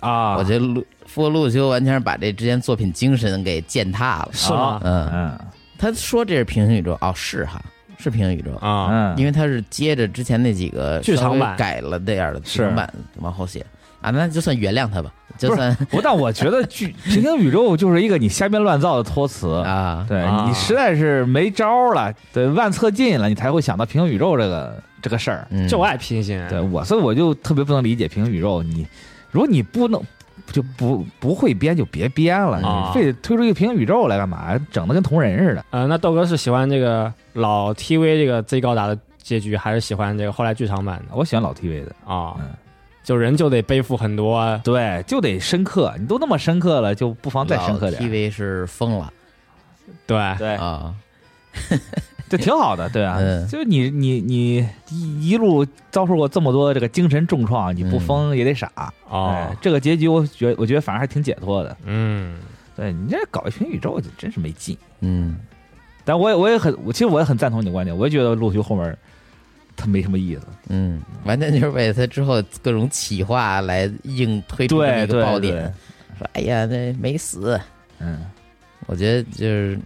啊，我觉得鲁复活鲁鲁修完全是把这之前作品精神给践踏了。是吗？嗯，嗯他说这是平行宇宙，哦，是哈，是平行宇宙，啊，嗯，因为他是接着之前那几个剧场版改了那样的剧场版往后写啊，那就算原谅他吧，就算不，但我觉得剧 平行宇宙就是一个你瞎编乱造的托词。啊，对啊你实在是没招了，对万策尽了，你才会想到平行宇宙这个这个事儿。嗯，就爱平行。对我，所以我就特别不能理解平行宇宙。你如果你不能，就就不不会编就别编了，非得推出一个平行宇宙来干嘛？整的跟同人似的。呃，那豆哥是喜欢这个老 TV 这个 Z 高达的结局，还是喜欢这个后来剧场版的我喜欢老 TV 的，啊？嗯就人就得背负很多啊对，就得深刻。你都那么深刻了，就不妨再深刻点。TV 是疯了对，对，啊，这挺好的，对啊，嗯 就是你你你一一路遭受过这么多这个精神重创，你不疯也得傻。哦哎，，这个结局我觉我觉得反而还挺解脱的。嗯，对你这搞一平行宇宙就真是没劲。嗯但我也我也很，我其实我也很赞同你的观点，我也觉得陆续后面他没什么意思。嗯，完全就是为了他之后各种企划来硬推出这么一个对对对爆点，，说哎呀那没死，嗯，我觉得就是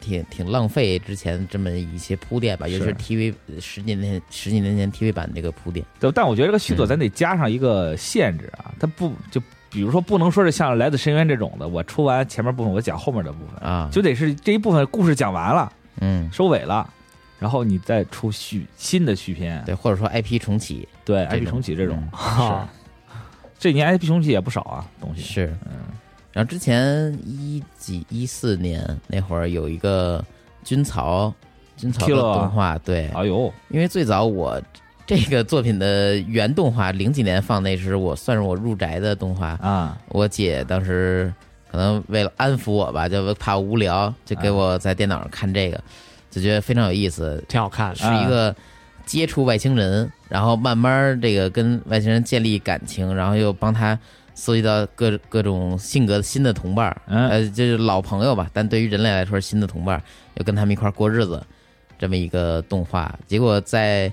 挺挺浪费之前这么一些铺垫吧，尤其是是。TV 十几年十几年前 TV 版这个铺垫，对，但我觉得这个续作嗯。咱得加上一个限制啊，它不就比如说不能说是像《来自深渊》这种的，我出完前面部分我讲后面的部分，啊，就得是这一部分故事讲完了，嗯。收尾了，然后你再出续新的续篇，对，或者说 IP 重启对 IP 重启这种，是，这年 IP 重启也不少啊，东西，是，嗯，然后之前一几一四年那会儿有一个军曹军曹的动画，对，哎呦，因为最早我这个作品的原动画零几年放那时，我算是我入宅的动画。啊，我姐当时可能为了安抚我吧，就怕无聊，就给我在电脑上看这个，就觉得非常有意思，挺好看。是一个接触外星人，然后慢慢这个跟外星人建立感情，然后又帮他搜集到各各种性格新的同伴呃，就是老朋友吧，但对于人类来说是新的同伴儿，要跟他们一块儿过日子，这么一个动画。结果在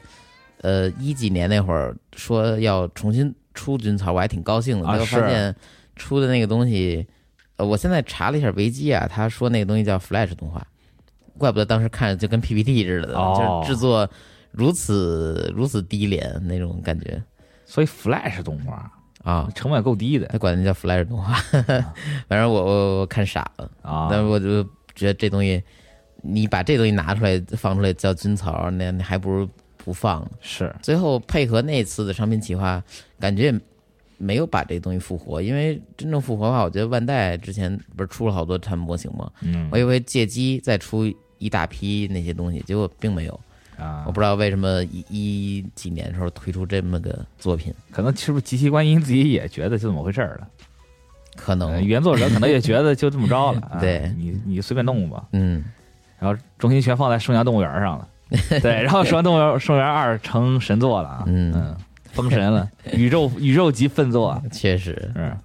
呃一几年那会儿说要重新出军曹，我还挺高兴的，啊结果发现出的那个东西，呃，我现在查了一下维基啊，他说那个东西叫 Flash 动画，怪不得当时看着就跟 PPT 似的，哦。就是制作如此如此低廉那种感觉。所以 Flash 动画啊。成本够低的他管那叫 Flash 动画，反正我我我看傻了，啊，但是我就觉得这东西，你把这东西拿出来放出来叫军曹，那那还不如不放呢。是最后配合那次的商品企划，感觉也没有把这东西复活，因为真正复活的话，我觉得万代之前不是出了好多产品模型吗？嗯我以为借机再出一大批那些东西，结果并没有。啊。我，不知道为什么一一几年的时候推出这么个作品，可能是不是极其观音自己也觉得就这么回事儿了。可能。呃原作者可能也觉得就这么着了，啊。对。你你随便弄吧，嗯。然后重心全放在《生涯动物园》上了，对，然后《生涯动物园》《生涯二》成神作了啊，嗯。嗯，封神了，宇宙宇宙级奋作啊，确实。是，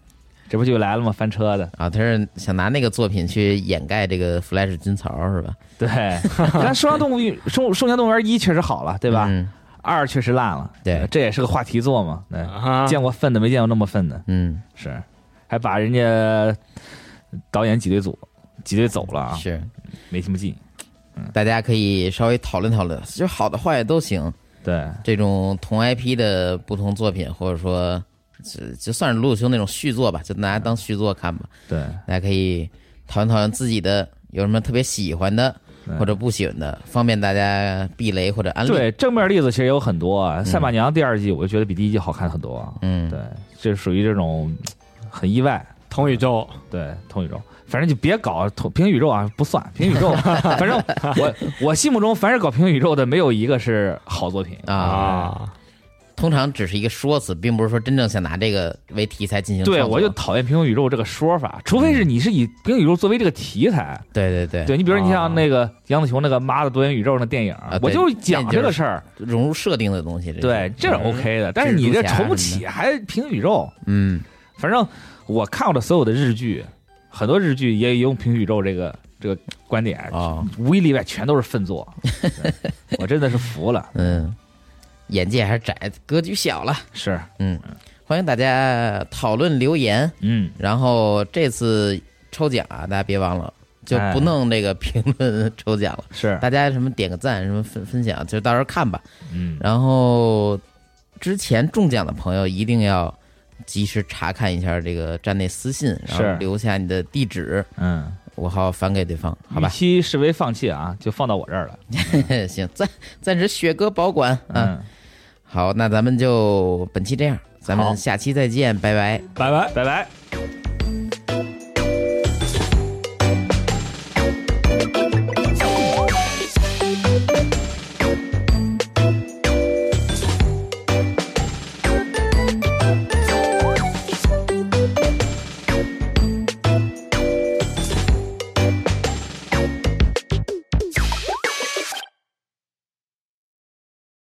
这不就来了吗？翻车的，啊，他是想拿那个作品去掩盖这个 Flash 军曹是吧？对，但《生涯动物园》《生生涯动物园一》确实好了，对吧？嗯。二确实烂了，对。这也是个话题作嘛，对，啊，见过粪的没见过那么粪的，嗯，是，还把人家导演挤兑走，挤兑走了啊，是，没什么劲，大家可以稍微讨论讨论，就好的坏的都行。对，这种同 IP 的不同作品，或者说就就算是鲁鲁修那种续作吧，就拿它当续作看吧。对，大家可以讨论讨论自己的有什么特别喜欢的或者不喜欢的，方便大家避雷或者安利。对，正面例子其实有很多啊，《赛马娘》第二季我就觉得比第一季好看很多啊。嗯，对，这属于这种很意外。同宇宙对，同宇宙，反正就别搞同平行宇宙啊，不算平行宇宙。反正我我心目中，凡是搞平行宇宙的，没有一个是好作品啊，啊，通常只是一个说辞，并不是说真正想拿这个为题材进行对，我就讨厌平行宇宙这个说法，除非是你是以平行宇宙作为这个题材。对对对对你，比如你哦像那个杨紫琼那个《妈的多元宇宙》那电影啊，我就讲这个事儿。融入设定的东西，对，这是嗯 OK 的。但是你这重启还平行宇宙，嗯反正我看过的所有的日剧，很多日剧也用平行宇宙这个这个观点，啊无一例外全都是粪作。我真的是服了。嗯，眼界还是窄，格局小了。是，嗯，欢迎大家讨论留言。嗯，然后这次抽奖啊，大家别忘了，就哎不弄这个评论抽奖了，是，大家什么点个赞，什么分分享，就到时候看吧。嗯，然后之前中奖的朋友一定要及时查看一下这个站内私信，然后留下你的地址，嗯，我好返给对方，好与吧？期视为放弃啊，就放到我这儿了。行，暂暂时雪哥保管啊。嗯，好那咱们就本期这样咱们下期再见拜拜。拜拜。拜拜。